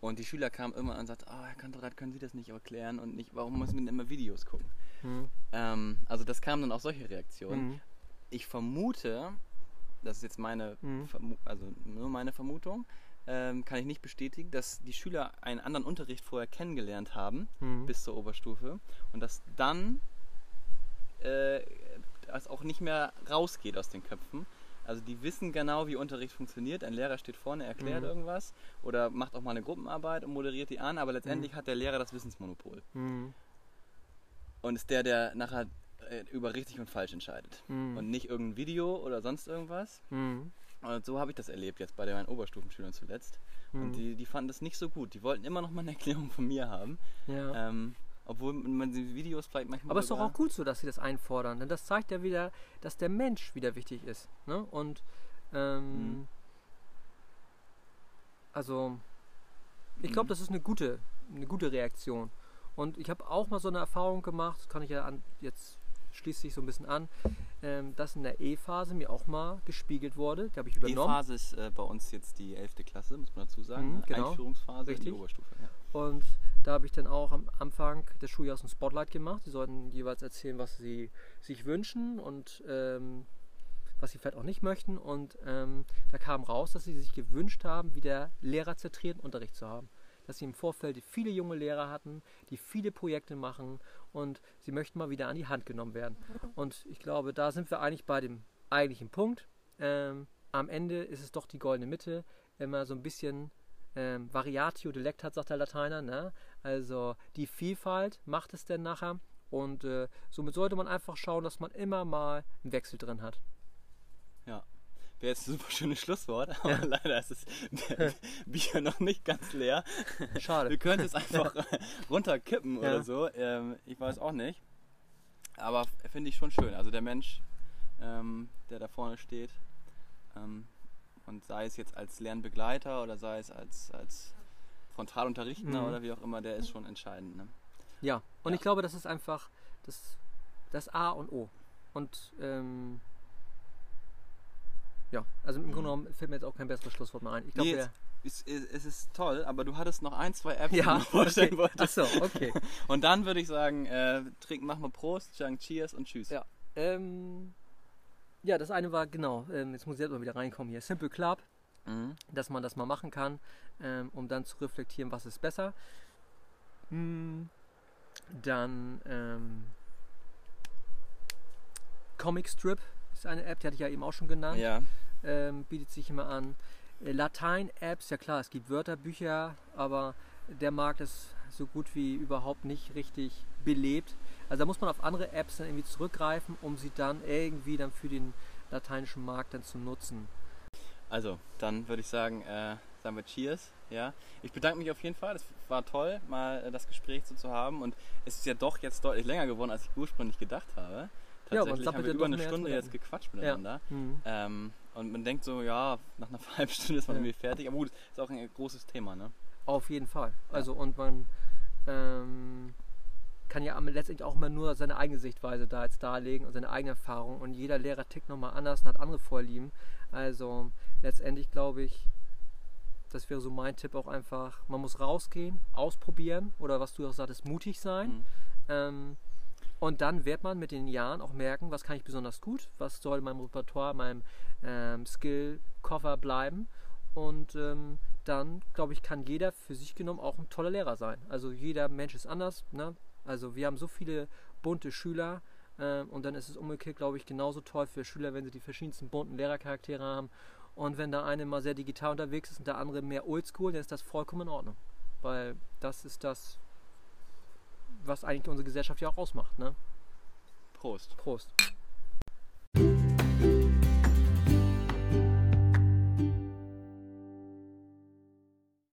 Und die Schüler kamen immer und sagten, oh, Herr Kantorat, können Sie das nicht erklären und nicht, warum müssen wir denn immer Videos gucken? Hm. Ähm, also das kamen dann auch solche Reaktionen. Mhm. Ich vermute, das ist jetzt meine, Mhm. Also nur meine Vermutung, ähm, kann ich nicht bestätigen, dass die Schüler einen anderen Unterricht vorher kennengelernt haben, Mhm. bis zur Oberstufe, und dass dann äh, das auch nicht mehr rausgeht aus den Köpfen. Also die wissen genau, wie Unterricht funktioniert. Ein Lehrer steht vorne, erklärt Mhm. irgendwas oder macht auch mal eine Gruppenarbeit und moderiert die an, aber letztendlich hat der Lehrer das Wissensmonopol Mhm. und ist der, der nachher über richtig und falsch entscheidet. Mhm. Und nicht irgendein Video oder sonst irgendwas. Mhm. Und so habe ich das erlebt jetzt bei meinen Oberstufenschülern zuletzt. Und Mhm. die, die fanden das nicht so gut. Die wollten immer noch mal eine Erklärung von mir haben. Ja. Ähm, obwohl man die Videos vielleicht manchmal. Aber es ist doch auch gut so, dass sie das einfordern, denn das zeigt ja wieder, dass der Mensch wieder wichtig ist. Ne? Und ähm, Mhm. also ich glaube, Mhm. das ist eine gute, eine gute Reaktion. Und ich habe auch mal so eine Erfahrung gemacht, das kann ich ja an, jetzt schließt sich so ein bisschen an, ähm, dass in der E-Phase mir auch mal gespiegelt wurde. Die habe ich übernommen. Phase ist äh, bei uns jetzt die 11. Klasse, muss man dazu sagen. Mhm, ne? genau. Einführungsphase in Richtig. die Oberstufe. Ja. Und da habe ich dann auch am Anfang des Schuljahres ein Spotlight gemacht. Die sollten jeweils erzählen, was sie sich wünschen und ähm, was sie vielleicht auch nicht möchten. Und ähm, da kam raus, dass sie sich gewünscht haben, wieder lehrerzentrierten Unterricht zu haben. Dass sie im Vorfeld viele junge Lehrer hatten, die viele Projekte machen und sie möchten mal wieder an die Hand genommen werden. Und ich glaube, da sind wir eigentlich bei dem eigentlichen Punkt. Ähm, am Ende ist es doch die goldene Mitte, immer so ein bisschen ähm, Variatio delectat, sagt der Lateiner. Ne? Also die Vielfalt macht es denn nachher. Und äh, somit sollte man einfach schauen, dass man immer mal einen Wechsel drin hat. Wäre jetzt ein super schönes Schlusswort, aber leider ist das Bier noch nicht ganz leer. Wir Schade. können es einfach runterkippen Ja. oder so. Ähm, ich weiß auch nicht. Aber finde ich schon schön. Also der Mensch, ähm, der da vorne steht, ähm, und sei es jetzt als Lernbegleiter oder sei es als, als Frontalunterrichtender Mhm. oder wie auch immer, der ist schon entscheidend. Ne? Ja, und Ja. ich glaube, das ist einfach das, das A und O. Und ähm, ja, also im Mhm. Grunde genommen fällt mir jetzt auch kein besseres Schlusswort mehr ein. Ich glaube, Nee, Es, es, es ist toll, aber du hattest noch ein, zwei Apps, die du ja, noch vorstellen okay. wolltest. Achso, okay. Und dann würde ich sagen, äh, trinken, machen wir Prost, sagen Cheers und Tschüss. Ja. Ähm, ja, das eine war genau, ähm, jetzt muss ich jetzt mal wieder reinkommen hier, Simple Club, Mhm. dass man das mal machen kann, ähm, um dann zu reflektieren, was ist besser. Hm, dann ähm, Comic Strip ist eine App, die hatte ich ja eben auch schon genannt. Ja, ähm, bietet sich immer an. Äh, Latein-Apps, ja klar, es gibt Wörterbücher, aber der Markt ist so gut wie überhaupt nicht richtig belebt. Also da muss man auf andere Apps dann irgendwie zurückgreifen, um sie dann irgendwie dann für den lateinischen Markt dann zu nutzen. also dann würde ich sagen, äh, sagen wir Cheers. Ja. Ich bedanke mich auf jeden Fall. Es war toll, mal äh, das Gespräch so zu haben. Und es ist ja doch jetzt deutlich länger geworden, als ich ursprünglich gedacht habe. Ja, man Tatsächlich haben sammelt wir ja über eine Stunde jetzt gequatscht miteinander. Mhm. Ähm, und man denkt so, ja, nach einer halben Stunde ist man Ja. irgendwie fertig. Aber gut, ist auch ein großes Thema, ne? Auf jeden Fall. Also und man ähm, kann ja letztendlich auch immer nur seine eigene Sichtweise da jetzt darlegen und seine eigene Erfahrung und jeder Lehrer tickt nochmal anders und hat andere Vorlieben. Also letztendlich glaube ich, das wäre so mein Tipp auch einfach, man muss rausgehen, ausprobieren oder was du auch sagtest, mutig sein. Mhm. Ähm, und dann wird man mit den Jahren auch merken, was kann ich besonders gut, was soll in meinem Repertoire, meinem ähm, Skill-Koffer bleiben. Und ähm, dann, glaube ich, kann jeder für sich genommen auch ein toller Lehrer sein. Also jeder Mensch ist anders. Ne? Also wir haben so viele bunte Schüler ähm, und dann ist es umgekehrt, glaube ich, genauso toll für Schüler, wenn sie die verschiedensten bunten Lehrercharaktere haben. Und wenn der eine mal sehr digital unterwegs ist und der andere mehr oldschool, dann ist das vollkommen in Ordnung. Weil das ist das, was eigentlich unsere Gesellschaft ja auch ausmacht. Ne? Prost. Prost.